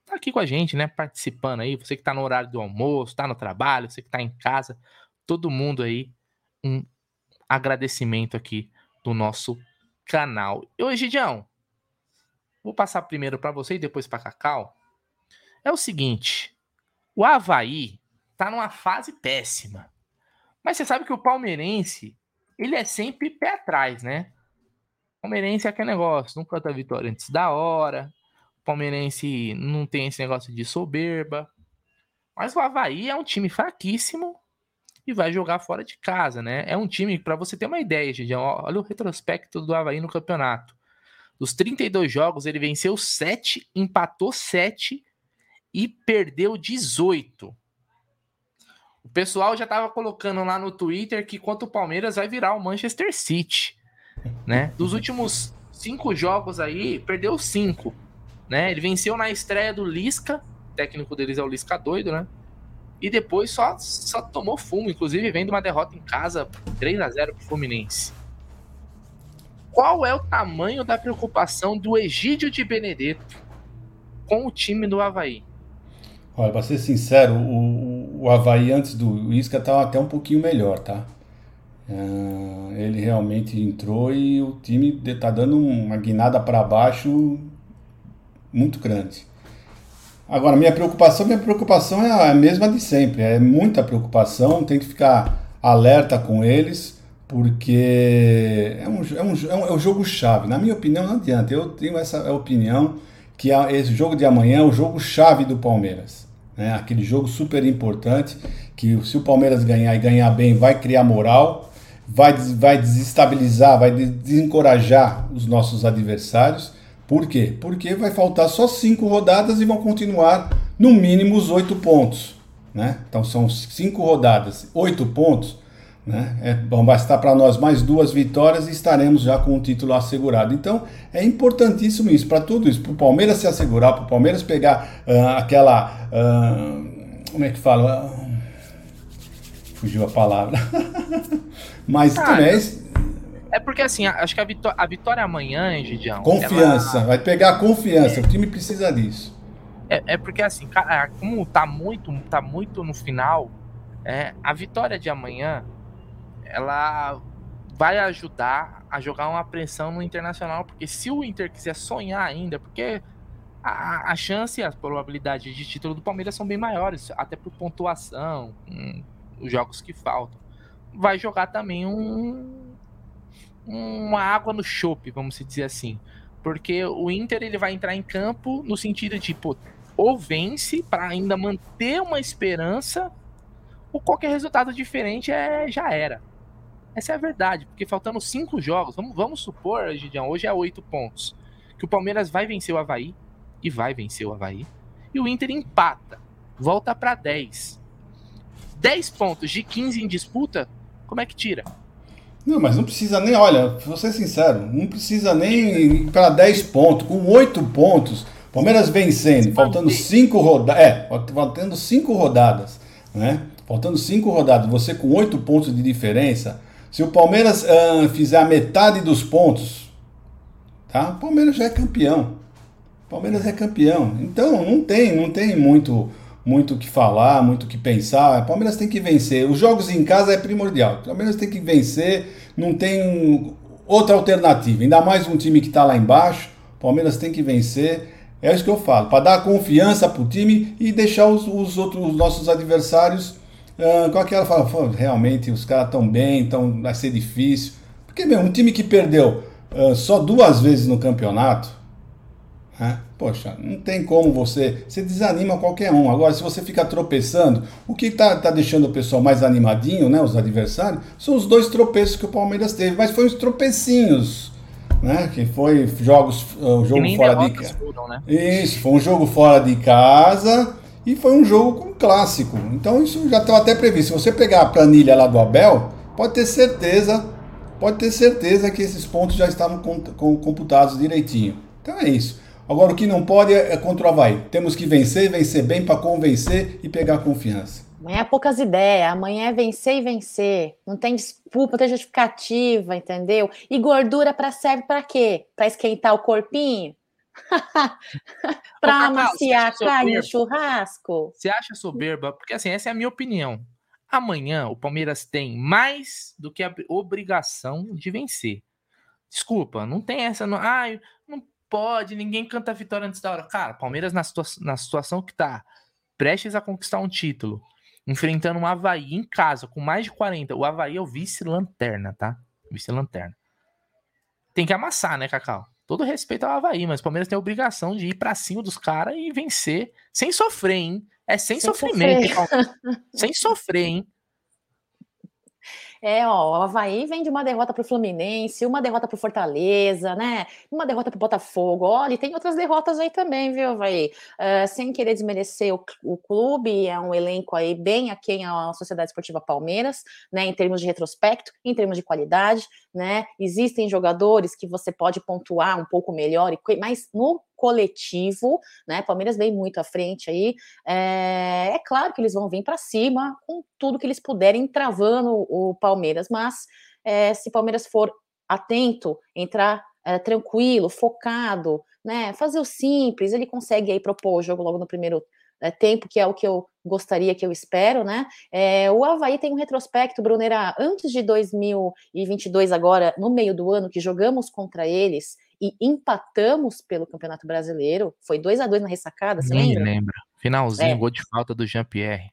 estar tá aqui com a gente, né, participando aí, você que tá no horário do almoço, tá no trabalho, você que tá em casa, todo mundo aí, um agradecimento aqui do nosso canal. E hoje, Gidião, vou passar primeiro para você e depois para Cacau. É o seguinte, o Havaí tá numa fase péssima. Mas você sabe que o palmeirense, ele é sempre pé atrás, né? Palmeirense é aquele negócio, não canta vitória antes da hora. Palmeirense não tem esse negócio de soberba. Mas o Havaí é um time fraquíssimo e vai jogar fora de casa, né? É um time, para você ter uma ideia, gente, olha o retrospecto do Havaí no campeonato. Dos 32 jogos, ele venceu 7, empatou 7 e perdeu 18. O pessoal já estava colocando lá no Twitter que quanto o Palmeiras vai virar o Manchester City, né? Dos últimos cinco jogos aí, perdeu cinco, né? Ele venceu na estreia do Lisca, técnico deles é o Lisca doido, né? E depois só, só tomou fumo, inclusive vendo uma derrota em casa 3 a 0 para o Fluminense. Qual é o tamanho da preocupação do Egídio de Benedetto com o time do Havaí? Olha, para ser sincero, o, o Havaí antes do Isca estava até um pouquinho melhor, tá? Uh, ele realmente entrou e o time está dando uma guinada para baixo muito grande. Agora, minha preocupação, minha preocupação é a mesma de sempre, é muita preocupação, tem que ficar alerta com eles, porque é um, é um, é um, é jogo-chave. Na minha opinião, não adianta, eu tenho essa opinião que esse jogo de amanhã é o jogo-chave do Palmeiras. Né? Aquele jogo super importante, que se o Palmeiras ganhar e ganhar bem, vai criar moral, vai, vai desestabilizar, vai desencorajar os nossos adversários por quê? Porque vai faltar só cinco rodadas e vão continuar no mínimo os oito pontos. Né? Então são cinco rodadas, oito pontos. Né? É, vão bastar para nós mais duas vitórias e estaremos já com o título assegurado. Então é importantíssimo isso, para tudo isso, para o Palmeiras se assegurar, para o Palmeiras pegar uh, aquela. Uh, como é que fala? Uh, fugiu a palavra. Mas ah, também. É porque assim, acho que a, vitó a vitória amanhã, Gidião. Confiança, ela... vai pegar confiança. É. O time precisa disso. É, é, porque assim, como tá muito, tá muito no final, é, a vitória de amanhã, ela vai ajudar a jogar uma pressão no internacional, porque se o Inter quiser sonhar ainda, porque a, a chance e as probabilidades de título do Palmeiras são bem maiores, até por pontuação, os jogos que faltam. Vai jogar também um, uma água no chope, vamos dizer assim. Porque o Inter ele vai entrar em campo no sentido de, pô, ou vence para ainda manter uma esperança, ou qualquer resultado diferente é, já era. Essa é a verdade, porque faltando cinco jogos, vamos, vamos supor, Gideão, hoje é oito pontos, que o Palmeiras vai vencer o Havaí, e vai vencer o Havaí, e o Inter empata, volta para 10. 10 pontos de 15 em disputa, como é que tira? Não, mas não precisa nem, olha, vou ser sincero, não precisa nem para 10 pontos, com 8 pontos, Palmeiras vencendo, faltando 5 rodadas, é, faltando 5 rodadas, né? Faltando 5 rodadas, você com 8 pontos de diferença, se o Palmeiras uh, fizer a metade dos pontos, tá? O Palmeiras já é campeão. O Palmeiras é campeão. Então não tem, não tem muito muito o que falar, muito o que pensar. O Palmeiras tem que vencer. Os jogos em casa é primordial. O Palmeiras tem que vencer, não tem outra alternativa. Ainda mais um time que está lá embaixo. O Palmeiras tem que vencer. É isso que eu falo, para dar confiança para o time e deixar os, os outros os nossos adversários uh, com aquela fala, realmente os caras estão bem, então vai ser difícil. Porque, meu, um time que perdeu uh, só duas vezes no campeonato, né? Poxa, não tem como você. Você desanima qualquer um. Agora, se você fica tropeçando, o que está tá deixando o pessoal mais animadinho, né? Os adversários, são os dois tropeços que o Palmeiras teve, mas foi uns tropecinhos. Né? Que foi jogos, uh, jogo fora de casa. Né? Isso, foi um jogo fora de casa e foi um jogo com clássico. Então isso já estava até previsto. Se você pegar a planilha lá do Abel, pode ter certeza, pode ter certeza que esses pontos já estavam computados direitinho. Então é isso. Agora o que não pode é contra o Havaí. Temos que vencer, vencer bem para convencer e pegar confiança. Amanhã é poucas ideias, amanhã é vencer e vencer. Não tem desculpa, não tem justificativa, entendeu? E gordura para serve para quê? Para esquentar o corpinho? para amaciar carne no churrasco? Você acha soberba? Porque assim, essa é a minha opinião. Amanhã o Palmeiras tem mais do que a obrigação de vencer. Desculpa, não tem essa. Não, ah, não pode, ninguém canta a vitória antes da hora. Cara, Palmeiras na, situa na situação que tá, prestes a conquistar um título, enfrentando um Havaí em casa com mais de 40. O Havaí é o vice-lanterna, tá? Vice-lanterna. Tem que amassar, né, Cacau? Todo respeito ao Havaí, mas o Palmeiras tem a obrigação de ir para cima dos caras e vencer sem sofrer, hein? É sem, sem sofrimento. Sofrer. sem sofrer, hein? É, ó, o Havaí vem de uma derrota para o Fluminense, uma derrota para o Fortaleza, né? Uma derrota para o Botafogo. Olha, e tem outras derrotas aí também, viu, Havaí? Uh, sem querer desmerecer o, o, clube, é um elenco aí bem aquém a Sociedade Esportiva Palmeiras, né? Em termos de retrospecto, em termos de qualidade, né? Existem jogadores que você pode pontuar um pouco melhor, mas no coletivo, né? Palmeiras vem muito à frente aí. É, é claro que eles vão vir para cima com tudo que eles puderem, travando o Palmeiras, mas é, se Palmeiras for atento, entrar é, tranquilo, focado, né? Fazer o simples, ele consegue aí propor o jogo logo no primeiro é, tempo, que é o que eu gostaria, que eu espero, né? É, o Havaí tem um retrospecto, Brunera, antes de 2022, agora, no meio do ano, que jogamos contra eles e empatamos pelo Campeonato Brasileiro. Foi 2 a 2 na ressacada, você lembra? lembra. Finalzinho, é. gol de falta do Jean-Pierre.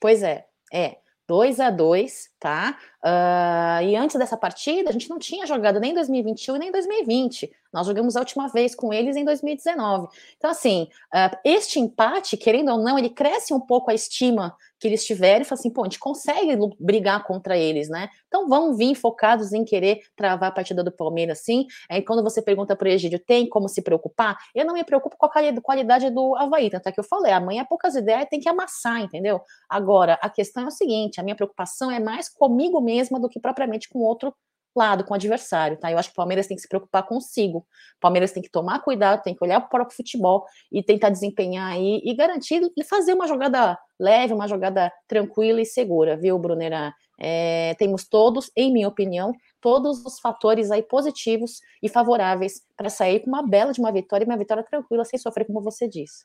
Pois é, é. 2 a 2 tá? Uh, e antes dessa partida, a gente não tinha jogado nem 2021 e nem 2020. Nós jogamos a última vez com eles em 2019. Então, assim, uh, este empate, querendo ou não, ele cresce um pouco a estima que eles tiverem e fala assim, pô, a gente consegue brigar contra eles, né? Então vão vir focados em querer travar a partida do Palmeiras, sim. É, quando você pergunta para o Egídio, tem como se preocupar? Eu não me preocupo com a qualidade do Havaí, tanto é que eu falei, amanhã poucas ideias, tem que amassar, entendeu? Agora, a questão é o seguinte, a minha preocupação é mais comigo mesma do que propriamente com outro lado, com o adversário, tá? Eu acho que o Palmeiras tem que se preocupar consigo. O Palmeiras tem que tomar cuidado, tem que olhar para o próprio futebol e tentar desempenhar aí e garantir e fazer uma jogada leve, uma jogada tranquila e segura, viu, Brunera? É, temos todos, em minha opinião, todos os fatores aí positivos e favoráveis para sair com uma bela de uma vitória e uma vitória tranquila, sem sofrer, como você disse.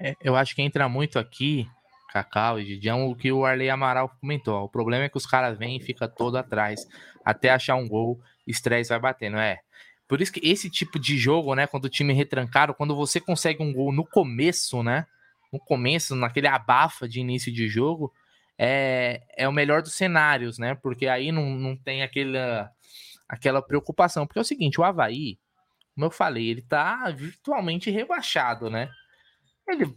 É, eu acho que entra muito aqui, Cacau e Didião, o que o Arley Amaral comentou. O problema é que os caras vêm e ficam todo atrás até achar um gol, estresse vai batendo. É. Por isso que esse tipo de jogo, né, quando o time é retrancado, quando você consegue um gol no começo, né, no começo, naquele abafa de início de jogo, é, é o melhor dos cenários, né? Porque aí não, não tem aquela, aquela preocupação. Porque é o seguinte, o Havaí, como eu falei, ele tá virtualmente rebaixado, né? Ele,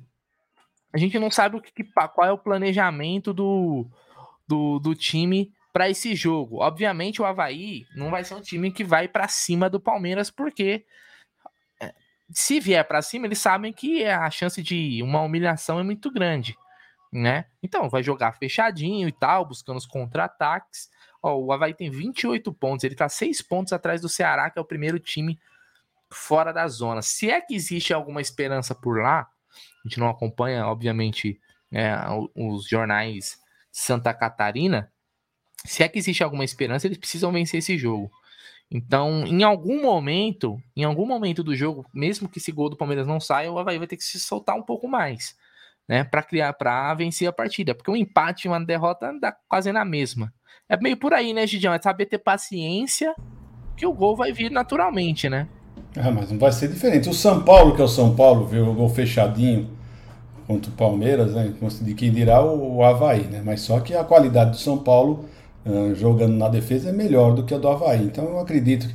a gente não sabe o que, qual é o planejamento do, do, do time para esse jogo. Obviamente, o Havaí não vai ser um time que vai para cima do Palmeiras, porque é, se vier para cima, eles sabem que a chance de uma humilhação é muito grande né? Então, vai jogar fechadinho e tal, buscando os contra-ataques. O Havaí tem 28 pontos, ele tá 6 pontos atrás do Ceará, que é o primeiro time fora da zona. Se é que existe alguma esperança por lá, a gente não acompanha, obviamente, é, os jornais de Santa Catarina. Se é que existe alguma esperança, eles precisam vencer esse jogo. Então, em algum momento, em algum momento do jogo, mesmo que esse gol do Palmeiras não saia, o Havaí vai ter que se soltar um pouco mais né, para criar, para vencer a partida, porque um empate e uma derrota dá quase na mesma. É meio por aí, né, Gidião? É saber ter paciência que o gol vai vir naturalmente, né? Ah, mas não vai ser diferente. O São Paulo, que é o São Paulo, viu o gol fechadinho contra o Palmeiras, né? De quem dirá o Havaí, né? Mas só que a qualidade do São Paulo uh, jogando na defesa é melhor do que a do Havaí. Então eu acredito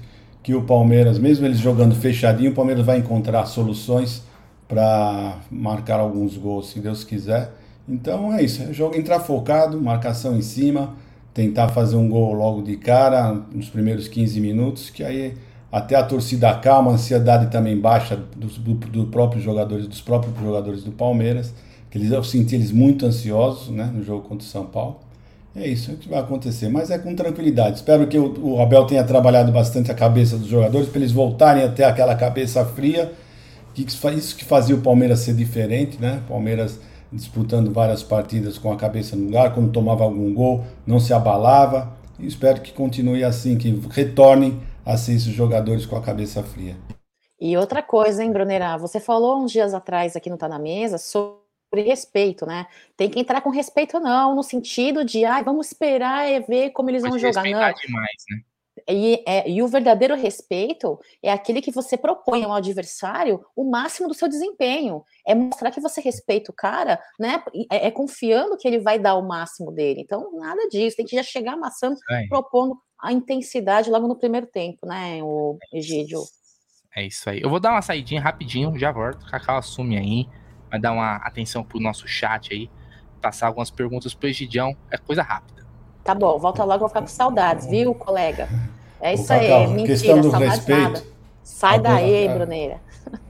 que o Palmeiras, mesmo eles jogando fechadinho, o Palmeiras vai encontrar soluções para marcar alguns gols, se Deus quiser. Então é isso, é jogo entrar focado, marcação em cima, tentar fazer um gol logo de cara nos primeiros 15 minutos, que aí até a torcida calma, a ansiedade também baixa dos do, do próprios jogadores, dos próprios jogadores do Palmeiras, que eles eu senti eles muito ansiosos, né, no jogo contra o São Paulo. É isso que vai acontecer, mas é com tranquilidade. Espero que o, o Abel tenha trabalhado bastante a cabeça dos jogadores para eles voltarem até aquela cabeça fria isso que fazia o Palmeiras ser diferente, né? Palmeiras disputando várias partidas com a cabeça no lugar, quando tomava algum gol, não se abalava. E espero que continue assim, que retornem a ser esses jogadores com a cabeça fria. E outra coisa, hein, Brunerá? Você falou uns dias atrás aqui no Tá na Mesa sobre respeito, né? Tem que entrar com respeito, não, no sentido de, ah, vamos esperar e ver como eles Mas vão jogar. Não. demais, né? E, é, e, o verdadeiro respeito é aquele que você propõe ao adversário o máximo do seu desempenho. É mostrar que você respeita o cara, né? É, é confiando que ele vai dar o máximo dele. Então, nada disso. Tem que já chegar amassando, é. propondo a intensidade logo no primeiro tempo, né, o Egídio? É isso aí. Eu vou dar uma saidinha rapidinho, já volto. Cacau assume aí. Vai dar uma atenção pro nosso chat aí. Passar algumas perguntas pro Egidião. É coisa rápida. Tá bom, volta logo, vou ficar com saudades, viu, colega? É isso aí, Cacau, mentira, questão do respeito, nada. Sai daí, a, Bruneira.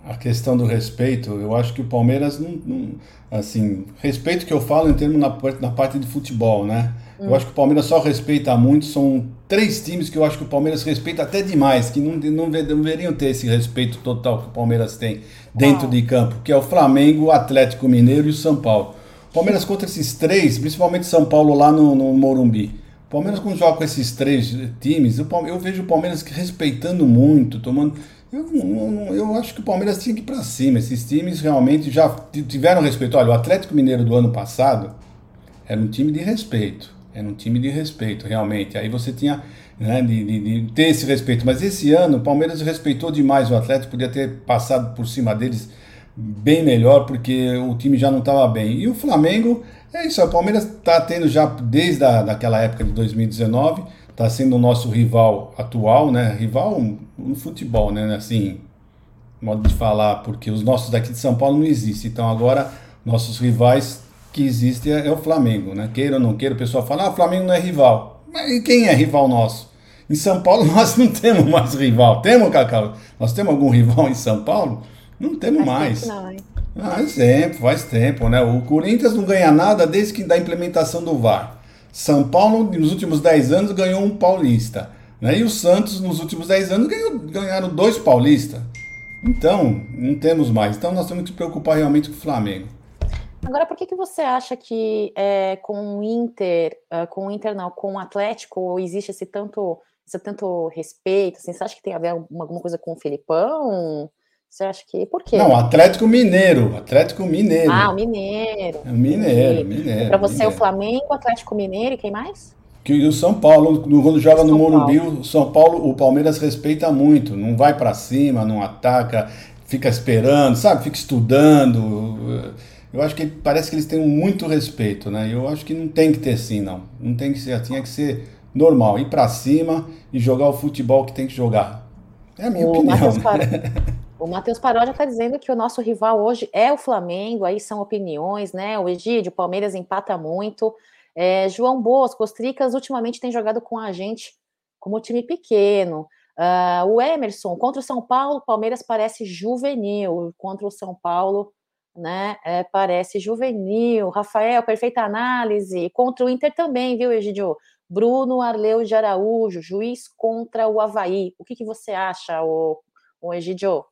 A questão do respeito, eu acho que o Palmeiras não, não assim, respeito que eu falo em termos na, na parte de futebol, né? Hum. Eu acho que o Palmeiras só respeita muito, são três times que eu acho que o Palmeiras respeita até demais, que não, não, deveriam ter esse respeito total que o Palmeiras tem dentro de campo, que é o Flamengo, o Atlético Mineiro e o São Paulo. Palmeiras contra esses três, principalmente São Paulo lá no, no Morumbi. Palmeiras quando joga com esses três times, eu, eu vejo o Palmeiras respeitando muito, tomando. Eu, eu, eu acho que o Palmeiras tinha que ir para cima. Esses times realmente já tiveram respeito. Olha, o Atlético Mineiro do ano passado era um time de respeito. Era um time de respeito, realmente. Aí você tinha né, de, de, de ter esse respeito. Mas esse ano o Palmeiras respeitou demais o Atlético, podia ter passado por cima deles bem melhor, porque o time já não estava bem. E o Flamengo, é isso, o Palmeiras está tendo já desde a, daquela época de 2019, está sendo o nosso rival atual, né? Rival no futebol, né? Assim, modo de falar, porque os nossos daqui de São Paulo não existem. Então agora nossos rivais que existem é, é o Flamengo, né? Queira ou não queira, o pessoal fala, ah, o Flamengo não é rival. Mas quem é rival nosso? Em São Paulo nós não temos mais rival. Temos, Cacau? Nós temos algum rival em São Paulo? Não temos mais. Não, faz tempo, faz tempo, né? O Corinthians não ganha nada desde que da implementação do VAR. São Paulo, nos últimos 10 anos, ganhou um paulista. Né? E o Santos, nos últimos 10 anos, ganhou, ganharam dois paulistas. Então, não temos mais. Então, nós temos que nos preocupar realmente com o Flamengo. Agora, por que, que você acha que é, com o Inter, uh, com o Inter não, com o Atlético, existe esse tanto, esse tanto respeito? Assim, você acha que tem a ver alguma, alguma coisa com o Filipão? Você acha que. Por quê? Não, Atlético Mineiro. Atlético Mineiro. Ah, o Mineiro. É Mineiro, Mineiro. Para você, Mineiro. o Flamengo, Atlético Mineiro e quem mais? Que o São Paulo, quando joga no Morumbi, o São Paulo, o Palmeiras respeita muito. Não vai para cima, não ataca, fica esperando, sabe? Fica estudando. Eu acho que parece que eles têm muito respeito, né? Eu acho que não tem que ter sim, não. Não tem que ser assim, é que ser normal, ir para cima e jogar o futebol que tem que jogar. É a minha O opinião. Matheus né? Par- O Matheus Paródia está dizendo que o nosso rival hoje é o Flamengo, aí são opiniões, né? O Egídio, o Palmeiras empata muito. É, João Bosco, os Tricas ultimamente têm jogado com a gente como time pequeno. Ah, o Emerson, contra o São Paulo, o Palmeiras parece juvenil. Contra o São Paulo, né? é, parece juvenil. Rafael, perfeita análise. Contra o Inter também, viu, Egidio? Bruno Arleu de Araújo, juiz contra o Havaí. O que, que você acha, o, o Egidio?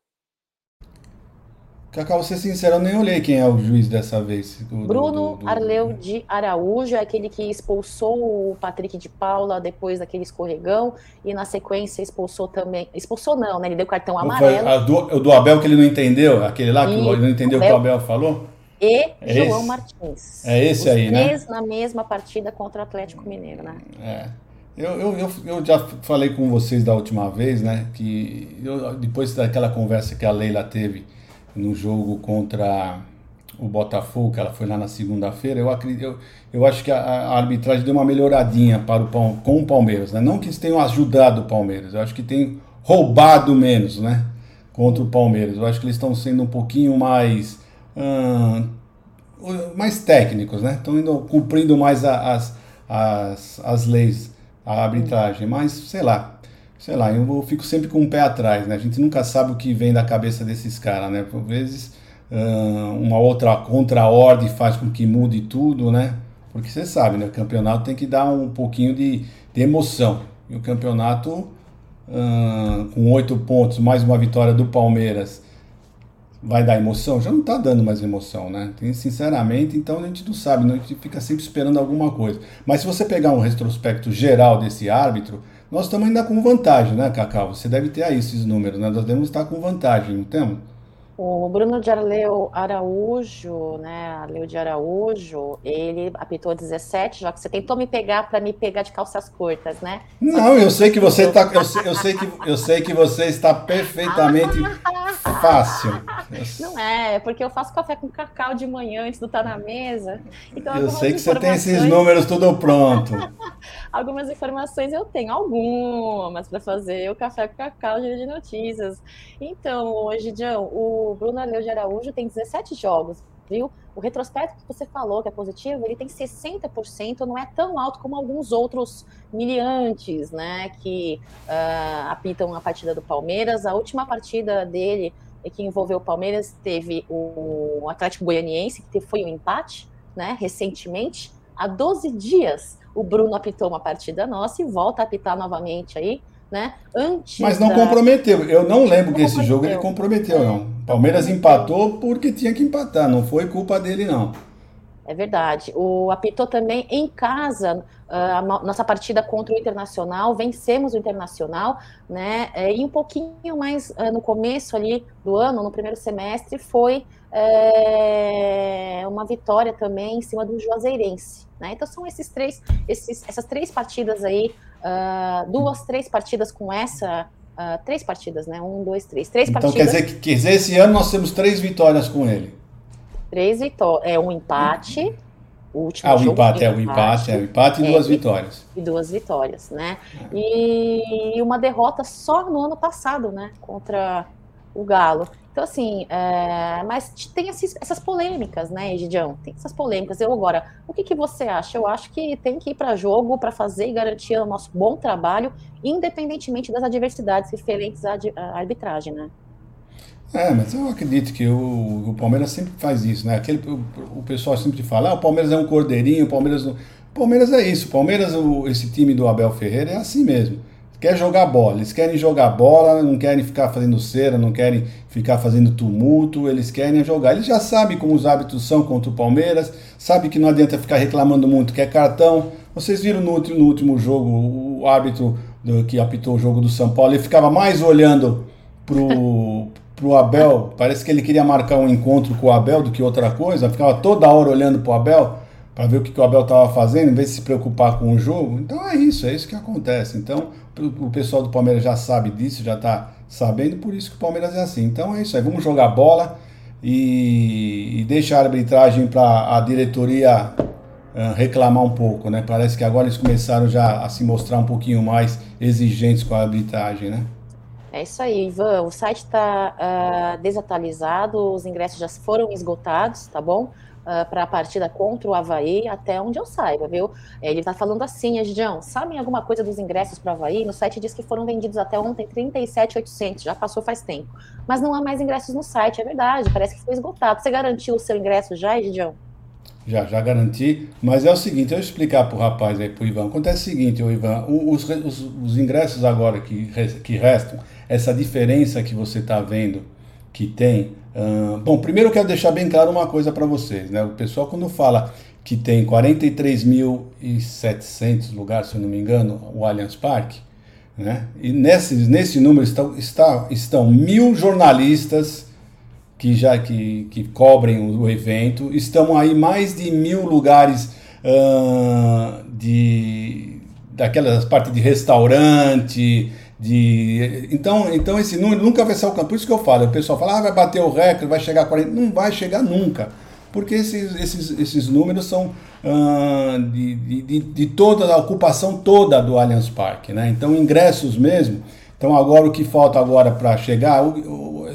Cacá, vou ser sincero, eu nem olhei quem é o juiz dessa vez. do- Bruno do- do- Arleu de Araújo é aquele que expulsou o Patrick de Paula depois daquele escorregão e na sequência expulsou também. Expulsou não, né? Ele deu cartão amarelo. o do Abel que ele não entendeu? Aquele lá que ele não entendeu o que o Abel falou? E É João esse? Martins. É esse aí, né? na mesma partida contra o Atlético Mineiro, né? É. Eu, eu, eu, eu já falei com vocês da última vez, né? Que eu, depois daquela conversa que a Leila teve no jogo contra o Botafogo, que ela foi lá na segunda-feira, eu, acredito, eu, eu acho que a, a arbitragem deu uma melhoradinha para o, com o Palmeiras, né? Não que eles tenham ajudado o Palmeiras, eu acho que tem roubado menos, né? Contra o Palmeiras. Eu acho que eles estão sendo um pouquinho mais. hum, mais técnicos, né? Estão indo cumprindo mais a- as, as, as leis, a arbitragem, mas sei lá, sei lá, eu fico sempre com o pé atrás, né? A gente nunca sabe o que vem da cabeça desses caras, né? Por vezes uma outra contra-ordem faz com que mude tudo, né? Porque você sabe, né? O campeonato tem que dar um pouquinho de, de emoção. E o campeonato, com oito pontos, mais uma vitória do Palmeiras, vai dar emoção? Já não tá dando mais emoção, né? Tem, sinceramente, então a gente não sabe, né? a gente fica sempre esperando alguma coisa. Mas se você pegar um retrospecto geral desse árbitro, nós estamos ainda com vantagem, né, Cacau? Você deve ter aí esses números, né? Nós devemos estar com vantagem, não temos? O Bruno de Arleu Araújo, né? Arleu de Araújo, ele apitou 17 jogos. Você tentou me pegar para me pegar de calças curtas, né? Não, eu sei que você está, eu sei, eu sei que eu sei que você está perfeitamente fácil. Não é, é porque eu faço café com cacau de manhã antes do estar na mesa. Então, Eu sei que você tem esses informações- números tudo pronto. Algumas informações eu tenho, algumas, para fazer o café com cacau de notícias. Então, hoje, Dião, o Bruno Arleu de Araújo tem 17 jogos, viu? O retrospecto que você falou, que é positivo, ele tem 60%, não é tão alto como alguns outros miliantes, né, que ah, apitam a partida do Palmeiras. A última partida dele, que envolveu o Palmeiras, teve o Atlético Goianiense, que foi um empate, né, recentemente. Há 12 dias, o Bruno apitou uma partida nossa e volta a apitar novamente aí, né? Antes Mas não da- comprometeu. Eu não lembro que Não esse jogo ele comprometeu, não. Palmeiras empatou porque tinha que empatar, não foi culpa dele, não. É verdade. O apitou também em casa ah, a no- nossa partida contra o Internacional, vencemos o Internacional, né? É, E um pouquinho mais ah, no começo ali do ano, no primeiro semestre, foi é, uma vitória também em cima do Juazeirense, né? Então são esses três, esses, essas três partidas aí, ah, duas, três partidas com essa, ah, três partidas, né? Um, dois, três, três Então quer partidas. dizer, que, quer dizer, esse ano nós temos três vitórias com ele. Três vitórias. É um empate. O último Ah, o jogo empate, é o empate, é o empate e É, duas vitórias. e duas vitórias, né? E uma derrota só no ano passado, né? Contra o Galo. Então, assim, é, mas tem esses- essas polêmicas, né, Egidião? Tem essas polêmicas. Eu agora, o que, que você acha? Eu acho que tem que ir para jogo para fazer e garantir o nosso bom trabalho, independentemente das adversidades referentes à à arbitragem, né? É, mas eu acredito que o, o Palmeiras sempre faz isso, né? Aquele, o, o pessoal sempre fala, ah, o Palmeiras é um cordeirinho, o Palmeiras. O Palmeiras é isso, o Palmeiras, o, esse time do Abel Ferreira é assim mesmo. Quer jogar bola. Eles querem jogar bola, não querem ficar fazendo cera, não querem ficar fazendo tumulto, eles querem jogar. Eles já sabem como os hábitos são contra o Palmeiras, sabe que não adianta ficar reclamando muito que é cartão. Vocês viram no último, no último jogo o árbitro do, que apitou o jogo do São Paulo, ele ficava mais olhando pro, pro Abel, parece que ele queria marcar um encontro com o Abel do que outra coisa, ficava toda hora olhando pro Abel para ver o que, que o Abel estava fazendo, em vez de se preocupar com o jogo. Então é isso, é isso que acontece. Então o pessoal do Palmeiras já sabe disso, já está sabendo, por isso que o Palmeiras é assim. Então é isso aí, vamos jogar bola e, e deixar a arbitragem para a diretoria uh, reclamar um pouco, né? Parece que agora eles começaram já a se mostrar um pouquinho mais exigentes com a arbitragem, né? É isso aí, Ivan. O site está uh, ah, desatualizado, os ingressos já foram esgotados, tá bom? Ah, para a partida contra o Havaí, até onde eu saiba, viu? Ele está falando assim, Egidião, sabem alguma coisa dos ingressos para o Havaí? No site diz que foram vendidos até ontem 37,800, já passou faz tempo. Mas não há mais ingressos no site, é verdade, parece que foi esgotado. Você garantiu o seu ingresso já, Egidião? Já, já garanti, mas é o seguinte, eu explicar para o rapaz aí, para o Ivan. Acontece o seguinte, o Ivan, os, os, os ingressos agora que, que restam, essa diferença que você está vendo que tem Uh, bom, primeiro eu quero deixar bem claro uma coisa para vocês, né? O pessoal quando fala que tem 43.700 lugares, se eu não me engano, o Allianz Parque, né? E nesse, nesse número estão, está, estão mil jornalistas que já que, que cobrem o, evento, estão aí mais de mil lugares uh, de daquelas partes de restaurante, de então então esse número nunca vai ser alcançado por isso que eu falo o pessoal fala ah, vai bater o recorde vai chegar a 40 não vai chegar nunca. Porque esses, esses, esses números são ah, de, de, de, toda a ocupação toda do Allianz Parque né? Então ingressos mesmo. Então agora o que falta agora para chegar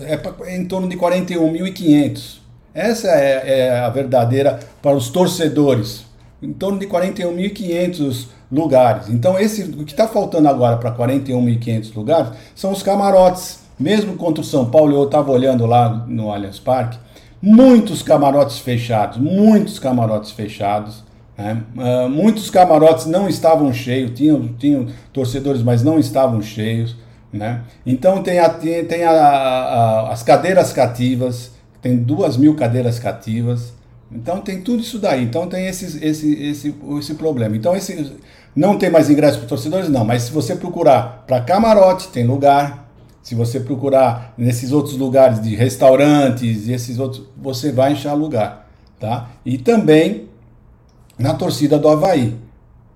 é em torno de 41.500 essa é, é a verdadeira para os torcedores. Em torno de 41.500 lugares. Então, esse, o que está faltando agora para 41.500 lugares são os camarotes. Mesmo contra o São Paulo, eu estava olhando lá no Allianz Parque, muitos camarotes fechados, muitos camarotes fechados. Né? Uh, muitos camarotes não estavam cheios, tinham, tinham torcedores, mas não estavam cheios. Né? Então tem, a, tem, tem a, a, as cadeiras cativas, tem duas mil cadeiras cativas. Então tem tudo isso daí. Então tem esse, esse, esse, esse problema. Então esse, não tem mais ingresso para torcedores? Não, mas se você procurar para camarote, tem lugar. Se você procurar nesses outros lugares de restaurantes e esses outros, você vai encher lugar, tá? E também na torcida do Havaí,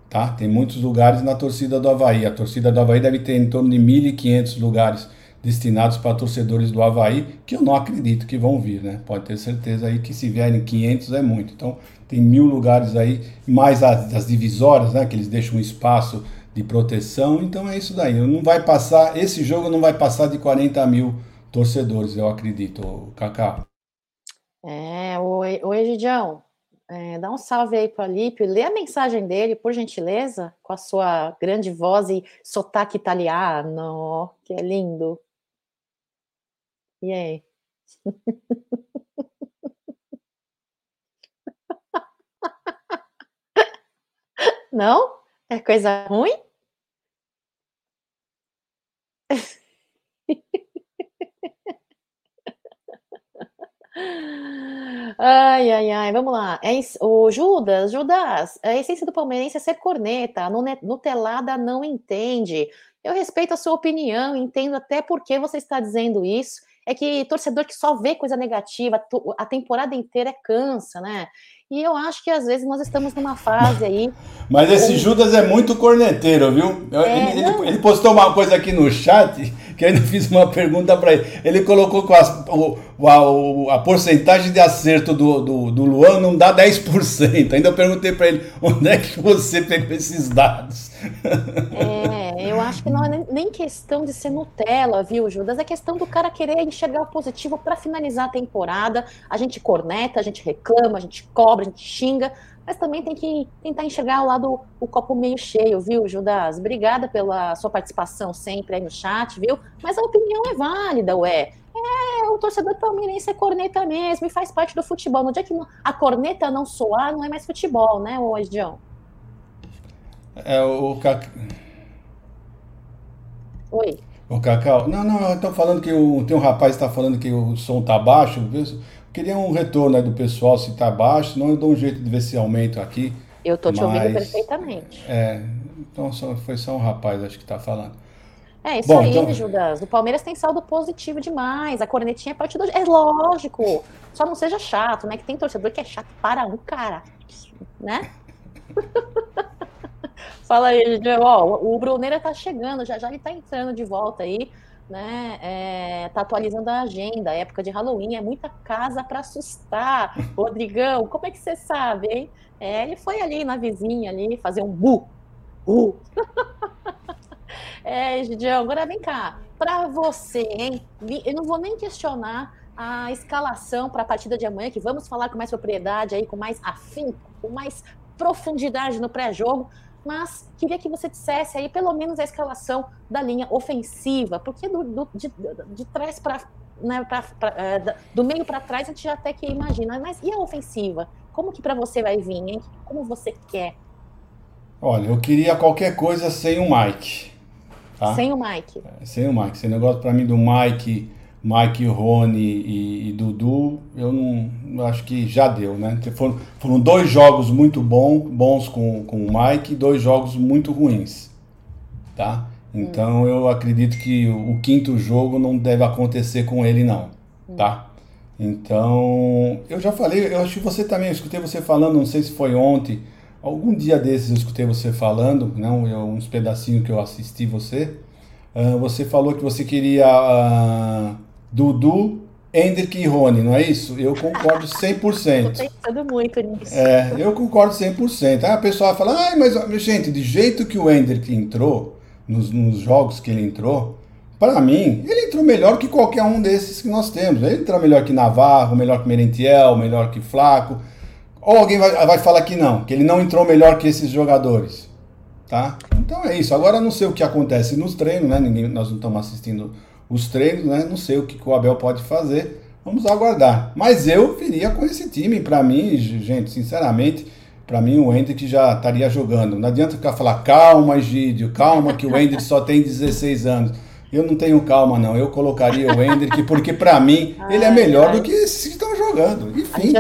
tá? Tem muitos lugares na torcida do Havaí. A torcida do Havaí deve ter em torno de 1.500 lugares destinados para torcedores do Havaí, que eu não acredito que vão vir, né? Pode ter certeza aí que se vierem 500 é muito. Então, tem mil lugares aí, mais as, as divisórias, né, que eles deixam um espaço de proteção. Então é isso daí. Não vai passar, esse jogo não vai passar de 40 mil torcedores, eu acredito, Cacá. É, oi, oi Gidião. É, dá um salve aí para o Alípio, lê a mensagem dele, por gentileza, com a sua grande voz e sotaque italiano, que é lindo. E aí? Não? É coisa ruim? Ai, ai, ai, vamos lá. É, o Judas, Judas, a essência do palmeirense é ser corneta, Nutelada não entende. Eu respeito a sua opinião, entendo até por que você está dizendo isso. É que torcedor que só vê coisa negativa a temporada inteira é cansa, né? E eu acho que às vezes nós estamos numa fase aí. Mas esse Judas é muito corneteiro, viu? É, ele, ele, ele, postou uma coisa aqui no chat que eu ainda fiz uma pergunta para ele. Ele colocou o, a, a, porcentagem de acerto do, do, do Luan não dá 10%. Ainda eu perguntei para ele onde é que você pegou esses dados. É, eu acho que não é nem questão de ser Nutella, viu, Judas? É questão do cara querer enxergar o positivo para finalizar a temporada. A gente corneta, a gente reclama, a gente cobra a gente xinga, mas também tem que tentar enxergar o lado, o copo meio cheio, viu, Judas? Obrigada pela sua participação sempre aí no chat, viu? Mas a opinião é válida, ué. É, o torcedor palmeirense é corneta mesmo e faz parte do futebol. No dia que a corneta não soar, não é mais futebol, né, ô? É, o Oi. Ô, Cacau, não, não, eu tô falando que o, tem um rapaz que está falando que o som tá baixo. Eu queria um retorno aí do pessoal se tá baixo, não eu dou um jeito de ver se aumento aqui. Eu tô te ouvindo perfeitamente. É, então só, foi só um rapaz, acho que tá falando. É isso Bom, aí, então... Judas. O Palmeiras tem saldo positivo demais. A cornetinha é parte do. É lógico. Só não seja chato, né? Que tem torcedor que é chato para um cara. Né? Fala aí, gente. Ó, o Bruneira tá chegando, já já ele tá entrando de volta aí, né? É, tá atualizando a agenda, época de Halloween, é muita casa para assustar. Rodrigão, como é que você sabe, hein? É, ele foi ali na vizinha ali fazer um bu. bu. é, Gidião, agora vem cá. Para você, hein? Eu não vou nem questionar a escalação para a partida de amanhã, que vamos falar com mais propriedade aí, com mais afinco, com mais profundidade no pré-jogo mas queria que você dissesse aí pelo menos a escalação da linha ofensiva, porque do, do de, de, trás para né, pra, pra, é, do meio para trás a gente já até que imagina, mas e a ofensiva? Como que para você vai vir, hein? Como você quer? Olha, eu queria qualquer coisa sem o Mike. Tá? Sem o Mike. É, sem o Mike. Esse negócio para mim do Mike Mike, Rony e, e, Dudu, eu não eu acho que já deu, né? Foram, foram dois jogos muito bom, bons com, com o Mike e dois jogos muito ruins, tá? Então hum. eu acredito que o quinto jogo não deve acontecer com ele não, hum. tá? Então, eu já falei, eu acho que você também, eu escutei você falando, não sei se foi ontem, algum dia desses eu escutei você falando, né, uns pedacinhos que eu assisti você, uh, você falou que você queria uh, Dudu, Hendrick e Rony, não é isso? Eu concordo 100%. Estou pensando muito nisso. É, eu concordo 100%. Aí a pessoa fala, ah, mas gente, de jeito que o Hendrick entrou, nos, nos jogos que ele entrou, para mim, ele entrou melhor que qualquer um desses que nós temos. Ele entrou melhor que Navarro, melhor que Merentiel, melhor que Flaco. Ou alguém vai, vai falar que não, que ele não entrou melhor que esses jogadores. Tá? Então é isso. Agora eu não sei o que acontece nos treinos, né? Ninguém, nós não estamos assistindo os treinos, né? Não sei o que, que o Abel pode fazer. Vamos aguardar. Mas eu viria com esse time. Para mim, gente, sinceramente, para mim o Hendrick já estaria jogando. Não adianta ficar falar, calma, Egídio, calma, que o Hendrick só tem 16 anos. Eu não tenho calma, não. Eu colocaria o Hendrick, porque para mim ele é melhor do que esses que estão jogando. Enfim,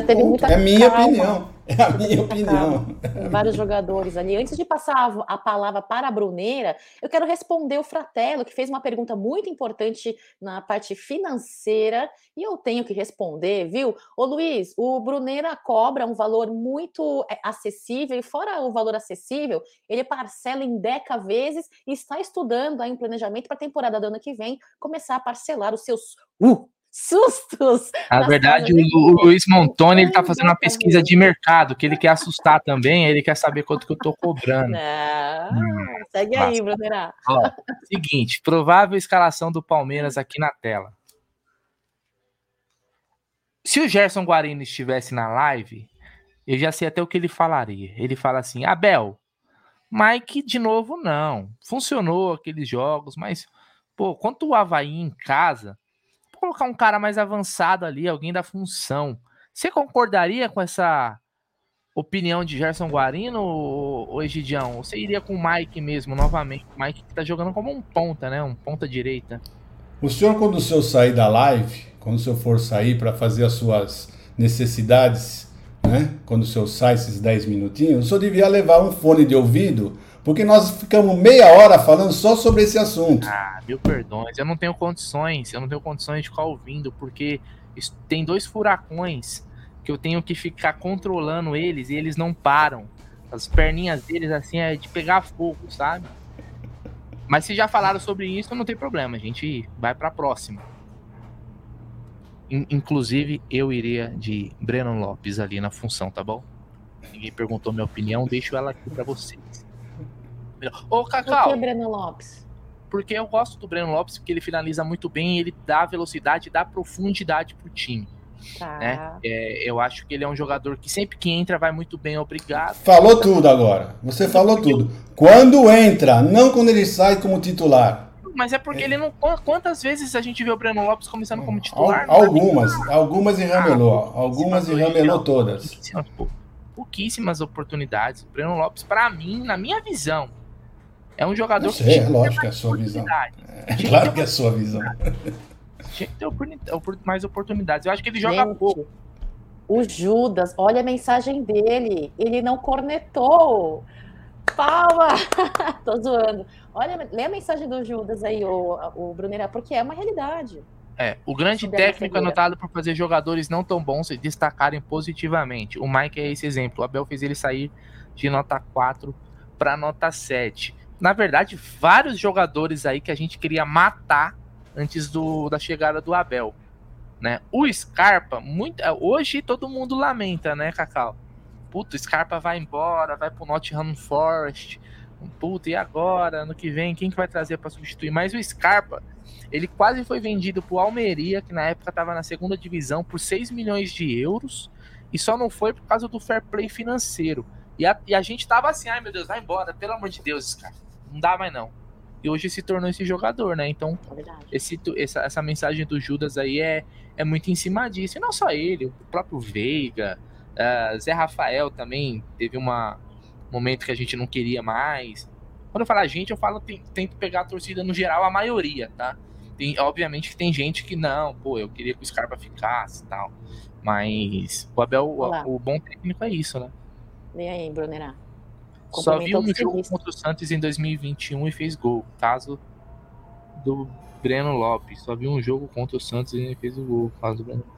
é minha calma. opinião. É a minha opinião. Vários jogadores ali. Antes de passar a palavra para a Bruneira, eu quero responder o Fratello, que fez uma pergunta muito importante na parte financeira, e eu tenho que responder, viu? Ô Luiz, o Bruneira cobra um valor muito é, acessível, e fora o valor acessível, ele parcela em 10 vezes e está estudando aí um planejamento para a temporada do ano que vem começar a parcelar os seus uh, sustos. Na verdade, o, Luiz Montoni ele tá fazendo uma pesquisa de mercado, que ele quer assustar também, ele quer saber quanto que eu tô cobrando. Hum, segue aí, Brunerá. seguinte, provável escalação do Palmeiras aqui na tela. Se o Gerson Guarino estivesse na live, eu já sei até o que ele falaria. Ele fala assim: Abel, Mike de novo não. Funcionou aqueles jogos, mas, pô, quanto o Havaí em casa, colocar um cara mais avançado ali, alguém da função. Você concordaria com essa opinião de Gerson Guarino ou Egidião? Você iria com o Mike mesmo, novamente? O Mike que tá jogando como um ponta, né? Um ponta direita. O senhor, quando o senhor sair da live, quando o senhor for sair para fazer as suas necessidades, né? Quando o senhor sai esses 10 minutinhos, o senhor devia levar um fone de ouvido porque nós ficamos meia hora falando só sobre esse assunto. Ah, mil perdões. Eu não tenho condições, eu não tenho condições de ficar ouvindo, porque tem dois furacões que eu tenho que ficar controlando eles e eles não param. As perninhas deles, assim, é de pegar fogo, sabe? Mas se já falaram sobre isso, não tem problema. A gente vai pra próxima. inclusive, eu iria de Breno Lopes ali na função, tá bom? Ninguém perguntou minha opinião, deixo ela aqui para vocês. Ô, Cacau. Por que Breno Lopes? Porque eu gosto do Breno Lopes, porque ele finaliza muito bem, ele dá velocidade, dá profundidade pro time. Tá. Né? É, eu acho que ele é um jogador que sempre que entra vai muito bem, obrigado. Falou tudo agora. Você falou tudo. Quando entra, não quando ele sai como titular. Mas é porque é. ele não. Quantas vezes a gente vê o Breno Lopes começando como titular? Algumas, algumas em Ramelô. Ah, algumas em Ramelô todas. Pouquíssimas, pouquíssimas oportunidades. O Breno Lopes, para mim, na minha visão, É um jogador sei, que. É lógico que é a sua visão. É, claro que é a sua visão. Tinha que ter mais oportunidades. Eu acho que ele joga Gente, pouco. O Judas, olha a mensagem dele. Ele não cornetou. Palma! Tô zoando. Olha, lê a mensagem do Judas aí, o, o Brunera, porque é uma realidade. É, o grande técnico é notado por fazer jogadores não tão bons se destacarem positivamente. O Mike é esse exemplo. O Abel fez ele sair de nota 4 para nota 7. Na verdade, vários jogadores aí que a gente queria matar antes do, da chegada do Abel. Né? O Scarpa, muito, hoje todo mundo lamenta, né, Cacau? Puta, o Scarpa vai embora, vai pro Nottingham Forest. Puta, e agora? Ano que vem, quem que vai trazer para substituir? Mas o Scarpa, ele quase foi vendido pro Almeria, que na época estava na segunda divisão, por 6 milhões de euros. E só não foi por causa do fair play financeiro. E a, e a gente tava assim, ai meu Deus, vai embora, pelo amor de Deus, Scarpa. Não dá mais não. E hoje se tornou esse jogador, né? Então, é esse, essa, essa mensagem do Judas aí é, é muito em cima disso. E não só ele, o próprio Veiga, uh, Zé Rafael também teve uma, um momento que a gente não queria mais. Quando eu falo a gente, eu falo tento pegar a torcida no geral, a maioria, tá? Tem, obviamente que tem gente que não, pô, eu queria que o Scarpa ficasse e tal. Mas o Abel, o, o, bom técnico é isso, né? Vem aí, Brunerá. Só viu um jogo contra o Santos em 2021 e fez gol. Caso do Breno Lopes. Só viu um jogo contra o Santos e fez o gol. Caso do Breno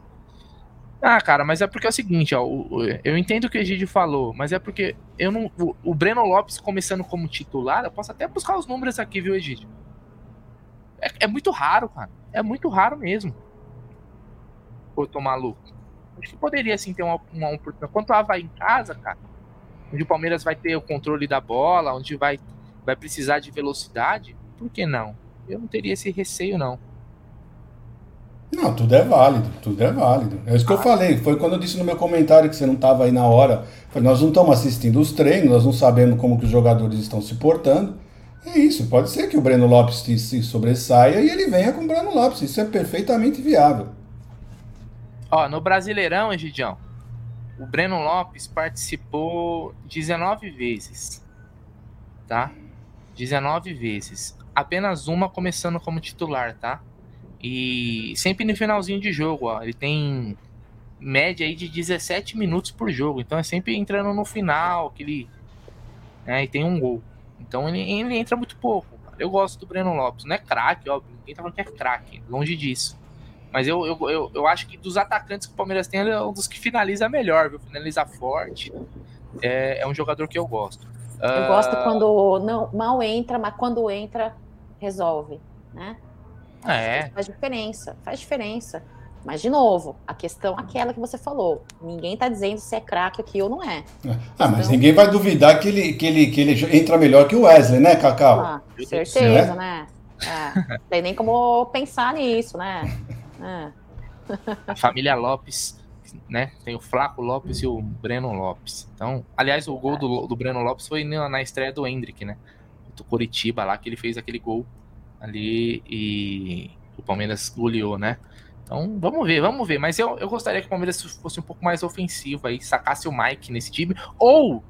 ah, cara, mas é porque é o seguinte, ó, eu entendo o que o Egídio falou, mas é porque eu não, o, o, Breno Lopes começando como titular, eu posso até buscar os números aqui, viu, Egídio? É, é muito raro, cara. É muito raro mesmo. Pô, tô maluco. Acho que poderia, assim, ter uma, uma oportunidade. Quanto a vai em casa, cara, onde o Palmeiras vai ter o controle da bola, onde vai, vai precisar de velocidade, por que não? Eu não teria esse receio, não. Não, tudo é válido, tudo é válido. É isso que ah. eu falei, foi quando eu disse no meu comentário que você não estava aí na hora. Falei, nós não estamos assistindo os treinos, nós não sabemos como que os jogadores estão se portando. É isso, pode ser que o Breno Lopes se sobressaia e ele venha com o Breno Lopes, isso é perfeitamente viável. Ó, no Brasileirão, Egidião, o Breno Lopes participou 19 vezes, tá? 19 vezes. Apenas uma começando como titular, tá? E sempre no finalzinho de jogo, ó. Ele tem média aí de 17 minutos por jogo. Então é sempre entrando no final, que ele. Né, e tem um gol. Então ele, ele entra muito pouco. Eu gosto do Breno Lopes. Não é craque, óbvio. Ninguém tá falando que é craque. Longe disso. Mas eu, eu, eu, eu, acho que dos atacantes que o Palmeiras tem, ele é um dos que finaliza melhor, viu? Finaliza forte. É, é um jogador que eu gosto. Eu uh... gosto quando não mal entra, mas quando entra, resolve, né? É. Faz diferença, faz diferença. Mas, de novo, a questão é aquela que você falou. Ninguém está dizendo se é craque aqui ou não é. Ah, mas então... ninguém vai duvidar que ele, que, ele, que ele entra melhor que o Wesley, né, Cacau? Ah, certeza, né? É. Não tem nem como pensar nisso, né? É. A família Lopes, né? Tem o Flaco Lopes e o Breno Lopes. Então, aliás, o gol do, do Breno Lopes foi na, na estreia do Hendrick, né? Do Curitiba lá, que ele fez aquele gol ali e o Palmeiras goleou, né? Então, vamos ver, vamos ver. Mas eu, eu gostaria que o Palmeiras fosse um pouco mais ofensivo aí, sacasse o Mike nesse time. Ou,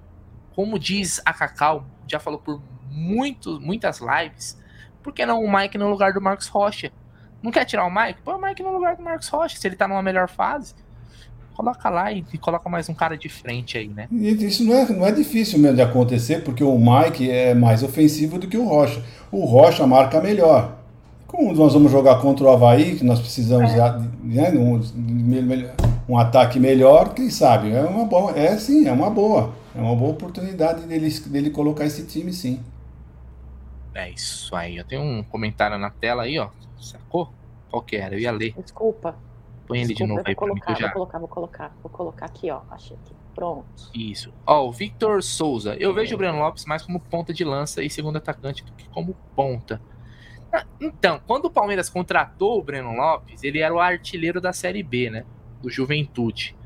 como diz a Cacau, já falou por muito, muitas lives, por que não o Mike no lugar do Marcos Rocha? Não quer tirar o Mike? Põe o Mike no lugar do Marcos Rocha, se ele tá numa melhor fase. Coloca lá e, e coloca mais um cara de frente aí, né? Isso não é, não é difícil mesmo de acontecer, porque o Mike é mais ofensivo do que o Rocha. O Rocha marca melhor. Como nós vamos jogar contra o Havaí, que nós precisamos é. né, um, um, ataque melhor, quem sabe? É uma boa. É sim, é uma boa. É uma boa oportunidade dele, dele colocar esse time, sim. É isso aí. Eu tenho um comentário na tela aí, ó. Sacou? Qual que era? Eu ia ler. Desculpa. Põe ele de novo aí pra mim que eu já... Vou colocar, vou colocar. Vou colocar aqui, ó. Achei aqui. Pronto. Isso. Ó, o Victor Souza. Eu vejo o Breno Lopes mais como ponta de lança e segundo atacante do que como ponta. Ah, então, quando o Palmeiras contratou o Breno Lopes, ele era o artilheiro da Série B, né? Do Juventude.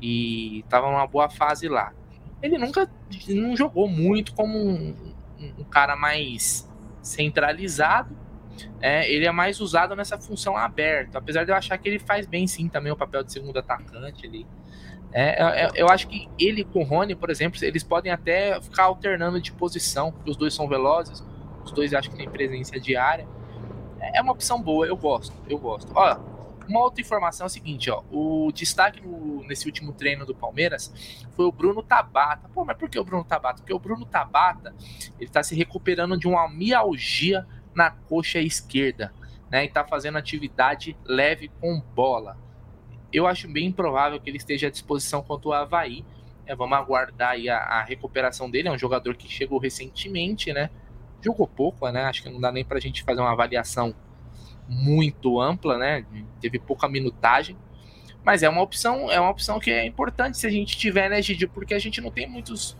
E tava numa boa fase lá. Ele nunca não jogou muito como um, um cara mais centralizado. É, ele é mais usado nessa função aberta. Apesar de eu achar que ele faz bem sim também o papel de segundo atacante ali. É, é, eu acho que ele com o Rony, por exemplo, eles podem até ficar alternando de posição, porque os dois são velozes. Os dois acho que tem presença diária. É uma opção boa, eu gosto, eu gosto. Ó, uma outra informação é o seguinte, ó, o destaque no, nesse último treino do Palmeiras foi o Bruno Tabata. Pô, mas por que o Bruno Tabata? Porque o Bruno Tabata, ele tá se recuperando de uma mialgia na coxa esquerda, né? E tá fazendo atividade leve com bola. Eu acho bem improvável que ele esteja à disposição contra o Havaí. É, vamos aguardar a, a, recuperação dele. É um jogador que chegou recentemente, né? Jogou pouco, né? Acho que não dá nem pra gente fazer uma avaliação muito ampla, né? Teve pouca minutagem. Mas é uma opção, é uma opção que é importante se a gente tiver, né, Gigi? Porque a gente não tem muitos,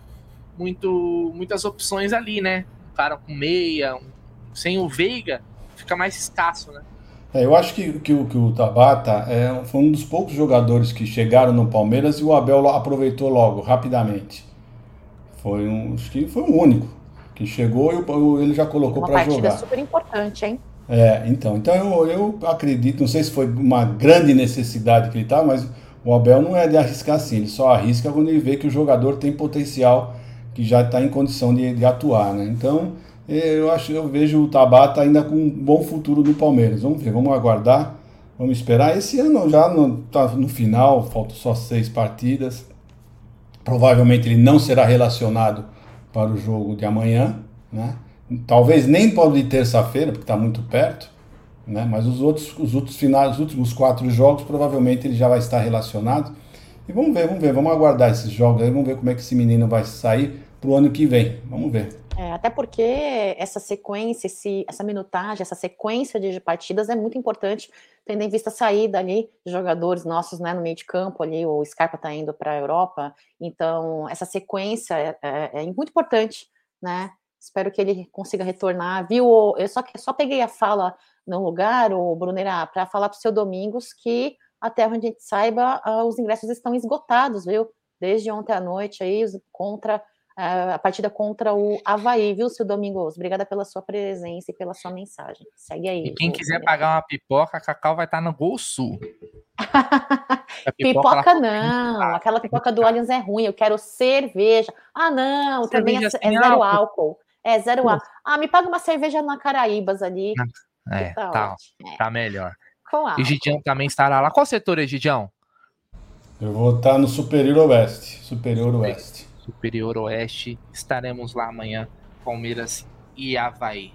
muito, muitas opções ali, né? Um cara com meia, um, sem o Veiga, fica mais escasso, né? É, eu acho que, que, o, que o Tabata é, foi um dos poucos jogadores que chegaram no Palmeiras e o Abel aproveitou logo, rapidamente. Foi um, acho que foi o único que chegou e ele já colocou para jogar. Uma partida super importante, hein? É, então, então eu, eu acredito, não sei se foi uma grande necessidade que ele estava, mas o Abel não é de arriscar assim, ele só arrisca quando ele vê que o jogador tem potencial, que já está em condição de, de atuar, né? Então, eu acho, eu vejo o Tabata ainda com um bom futuro no Palmeiras. Vamos ver, vamos aguardar, vamos esperar. Esse ano já no, tá no final, faltam só seis partidas. Provavelmente ele não será relacionado para o jogo de amanhã, né? Talvez nem o de terça-feira, porque está muito perto, né? Mas os outros, os outros finais, os últimos quatro jogos, provavelmente ele já vai estar relacionado. E vamos ver, vamos ver, vamos aguardar esses jogos aí, vamos ver como é que esse menino vai sair para o ano que vem. Vamos ver. É, até porque essa sequência, esse, essa minutagem, essa sequência de partidas é muito importante, tendo em vista a saída ali de jogadores nossos né, no meio de campo ali, o Scarpa está indo para a Europa, então essa sequência é, é, é, muito importante, né? Espero que ele consiga retornar. Viu? Eu só, só peguei a fala no lugar, o Brunera, para falar para o seu Domingos que até onde a gente saiba, ah, os ingressos estão esgotados, viu? Desde ontem à noite aí, contra a partida contra o Havaí, viu, seu Domingos? Obrigada pela sua presença e pela sua mensagem. Segue aí. E quem quiser pagar uma pipoca, a Cacau vai estar no Gol Sul. pipoca, pipoca não, aquela pipoca do Allianz é ruim, eu quero cerveja. Ah, não, também é, é zero álcool. álcool. É zero álcool. Ah, me paga uma cerveja na Caraíbas ali. É, tá, tá, é. tá melhor. Com álcool. Egidião também estará lá. Qual setor, Egidião? Eu vou estar no Superior Oeste. Superior Oeste. Superior Oeste. Estaremos lá amanhã, Palmeiras e Havaí.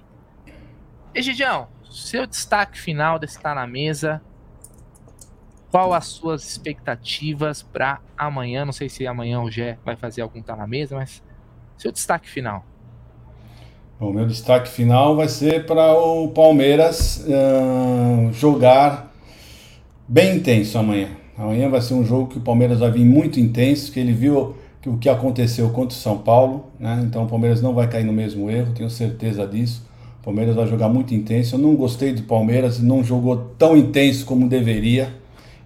Egidião, seu destaque final desse Tá na Mesa. Qual as suas expectativas para amanhã? Não sei se amanhã o Gé vai fazer algum Tá na Mesa, mas seu destaque final. O meu destaque final vai ser para o Palmeiras uh, jogar bem intenso amanhã. Amanhã vai ser um jogo que o Palmeiras vai vir muito intenso, que ele viu o que aconteceu contra o São Paulo, né? Então o Palmeiras não vai cair no mesmo erro, tenho certeza disso. O Palmeiras vai jogar muito intenso. Eu não gostei do Palmeiras, não jogou tão intenso como deveria,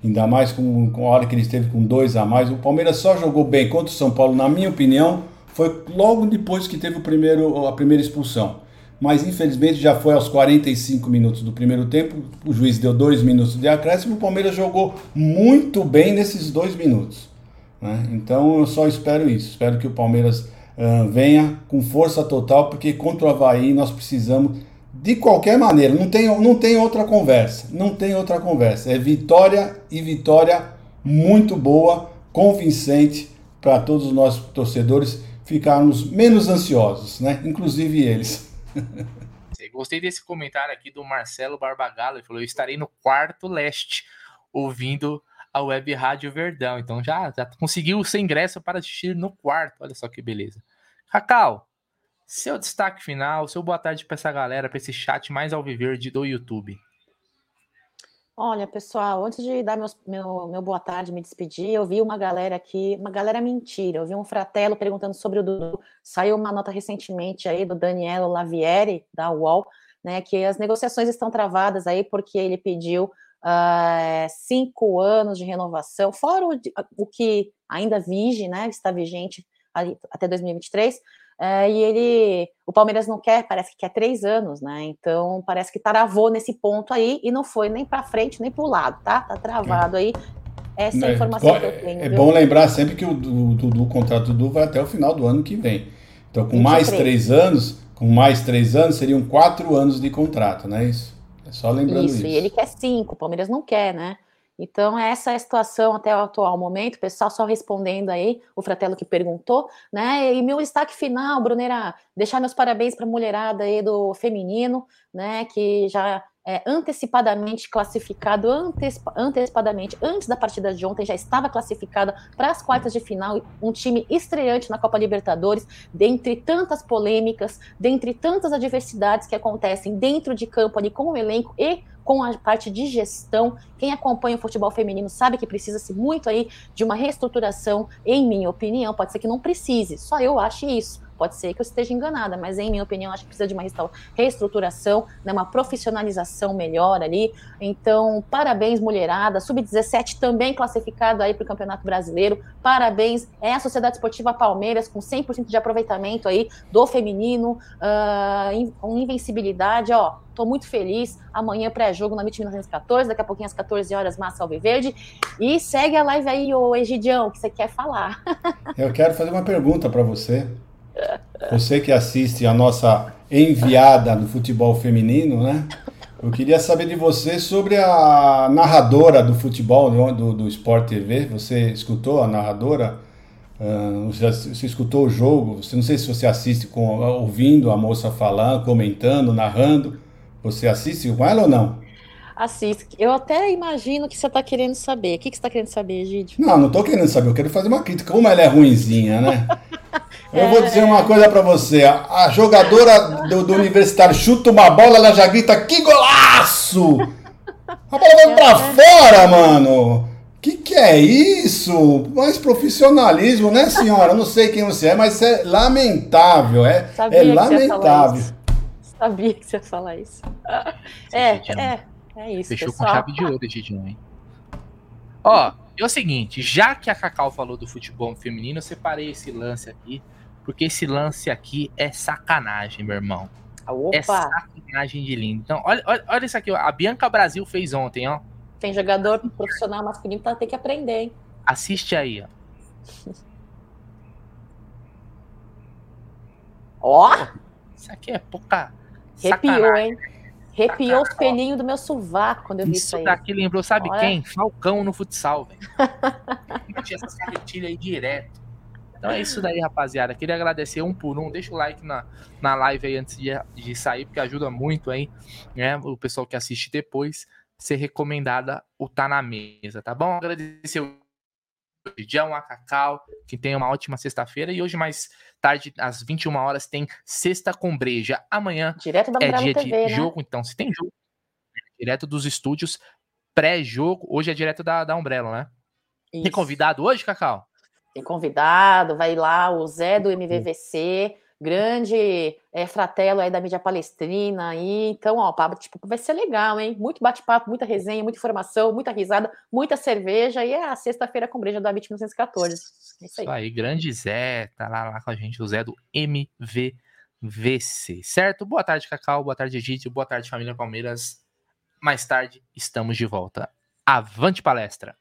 ainda mais com, com a hora que ele esteve com dois a mais. O Palmeiras só jogou bem contra o São Paulo, na minha opinião, foi logo depois que teve o primeiro, a primeira expulsão. Mas infelizmente já foi aos 45 minutos do primeiro tempo. O juiz deu dois minutos de acréscimo. O Palmeiras jogou muito bem nesses dois minutos. Né? Então eu só espero isso. Espero que o Palmeiras uh, venha com força total, porque contra o Havaí nós precisamos de qualquer maneira. Não tem, não tem outra conversa. Não tem outra conversa. É vitória e vitória muito boa, convincente para todos os nossos torcedores ficarmos menos ansiosos, né? Inclusive eles. Gostei desse comentário aqui do Marcelo Barbagallo. Ele falou: Eu estarei no quarto leste ouvindo a Web Rádio Verdão. Então já, já conseguiu o seu ingresso para assistir no quarto. Olha só que beleza. Cacau, seu destaque final, seu boa tarde para essa galera, para esse chat mais alviverde do YouTube. Olha, pessoal, antes de dar meus, meu, meu boa tarde, me despedir, eu vi uma galera aqui, uma galera mentira. Eu vi um fratelo perguntando sobre o Dudu. Saiu uma nota recentemente aí do Danielo Lavieri, da UOL, né, que as negociações estão travadas aí porque ele pediu uh, cinco anos de renovação, fora o, o, que ainda vige, né, está vigente até 2023, uh, eh, e ele, o Palmeiras não quer, parece que quer três anos, né, então parece que travou nesse ponto aí, e não foi nem para frente, nem para o lado, tá, tá travado aí, essa é a é, informação é, que eu tenho. É viu? bom lembrar sempre que o, o, contrato do Dudu vai até o final do ano que vem, então com 23. mais três anos com mais três anos, seriam quatro anos de contrato, não é isso? Só lembrando isso. Isso, e ele quer cinco, o Palmeiras não quer, né? Então, essa é a situação até o atual momento. O pessoal só respondendo aí, o Fratello que perguntou, né? E meu destaque final, Brunera, deixar meus parabéns para a mulherada aí do feminino, né? Que já é, antecipadamente classificado, antecipadamente, antes da partida de ontem, já estava classificada para as quartas de final, um time estreante na Copa Libertadores, dentre tantas polêmicas, dentre tantas adversidades que acontecem dentro de campo ali com o elenco e com a parte de gestão. Quem acompanha o futebol feminino sabe que precisa-se muito aí de uma reestruturação, em minha opinião, pode ser que não precise, só eu acho isso Pode ser que eu esteja enganada, mas em minha opinião, acho que precisa de uma reestruturação, né, uma profissionalização melhor ali. Então, parabéns, mulherada. Sub-17 também classificado aí para o Campeonato Brasileiro. Parabéns. É a Sociedade Esportiva Palmeiras com 100% de aproveitamento aí do feminino, uh, com invencibilidade, ó. Tô muito feliz. Amanhã pré-jogo na MIT 1914, daqui a pouquinho às 14 horas, Massa Alviverde. E segue a live aí, ô Egidião, que você quer falar. Eu quero fazer uma pergunta para você. Você que assiste a nossa enviada no futebol feminino, né? Eu queria saber de você sobre a narradora do futebol do, do Sport TV. Você escutou a narradora? Uh, você, você, escutou o jogo? Você não sei se você assiste com ouvindo a moça falando, comentando, narrando. Você assiste com ela ou não? Assiste. Eu até imagino que você está querendo saber. O que, que você está querendo saber, Gide? Não, não estou querendo saber. Eu quero fazer uma crítica. Como ela é ruinzinha, né? Eu vou dizer uma coisa para você. A jogadora do, do, Universitário chuta uma bola, ela já grita, que golaço! A bola vai pra fora, mano! Que que é isso? Mais profissionalismo, né, senhora? Não sei quem você é, mas é lamentável. É, é lamentável. Sabia que você ia falar isso. É, é, é isso. Fechou pessoal. com chave de ouro, Gidião, hein? Ó, é o seguinte, já que a Cacau falou do futebol feminino, eu separei esse lance aqui porque esse lance aqui é sacanagem, meu irmão. Opa. É sacanagem de lindo. Então, olha, olha, olha isso aqui, ó. A Bianca Brasil fez ontem, ó. Tem jogador profissional masculino que tem que aprender, hein? Assiste aí, ó. Ó! isso aqui é pouca. Arrepiou, hein? Arrepiou os pelinhos do meu sovaco quando eu vi isso. Isso daqui lembrou, sabe Olha. quem? Falcão no futsal, velho. tinha essa carretilha aí direto. Então é isso daí, rapaziada. Queria agradecer um por um. Deixa o like na, na live aí antes de, de sair, porque ajuda muito aí, né? O pessoal que assiste depois ser recomendada o Tá na Mesa, tá bom? Agradecer o Dião, a Cacau, que tenha uma ótima sexta-feira. E hoje, mais tarde, às 21 horas, tem Sexta com Breja. Amanhã Direto da é dia TV, de né? jogo, então se tem jogo, direto dos estúdios, pré-jogo. Hoje é direto da, da Umbrella, né? Isso. Tem convidado hoje, Cacau? tem convidado, vai lá o Zé do MVVC, grande é, fratelo aí da mídia palestrina aí. Então, ó, tipo, vai ser legal, hein? Muito bate-papo, muita resenha, muita informação, muita risada, muita cerveja. E é a sexta-feira com breja da BIT 1914. É isso aí. Isso aí, grande Zé, tá lá, lá com a gente, o Zé do MVVC, certo? Boa tarde, Cacau, boa tarde, Egito, boa tarde, família Palmeiras. Mais tarde, estamos de volta. Avante palestra!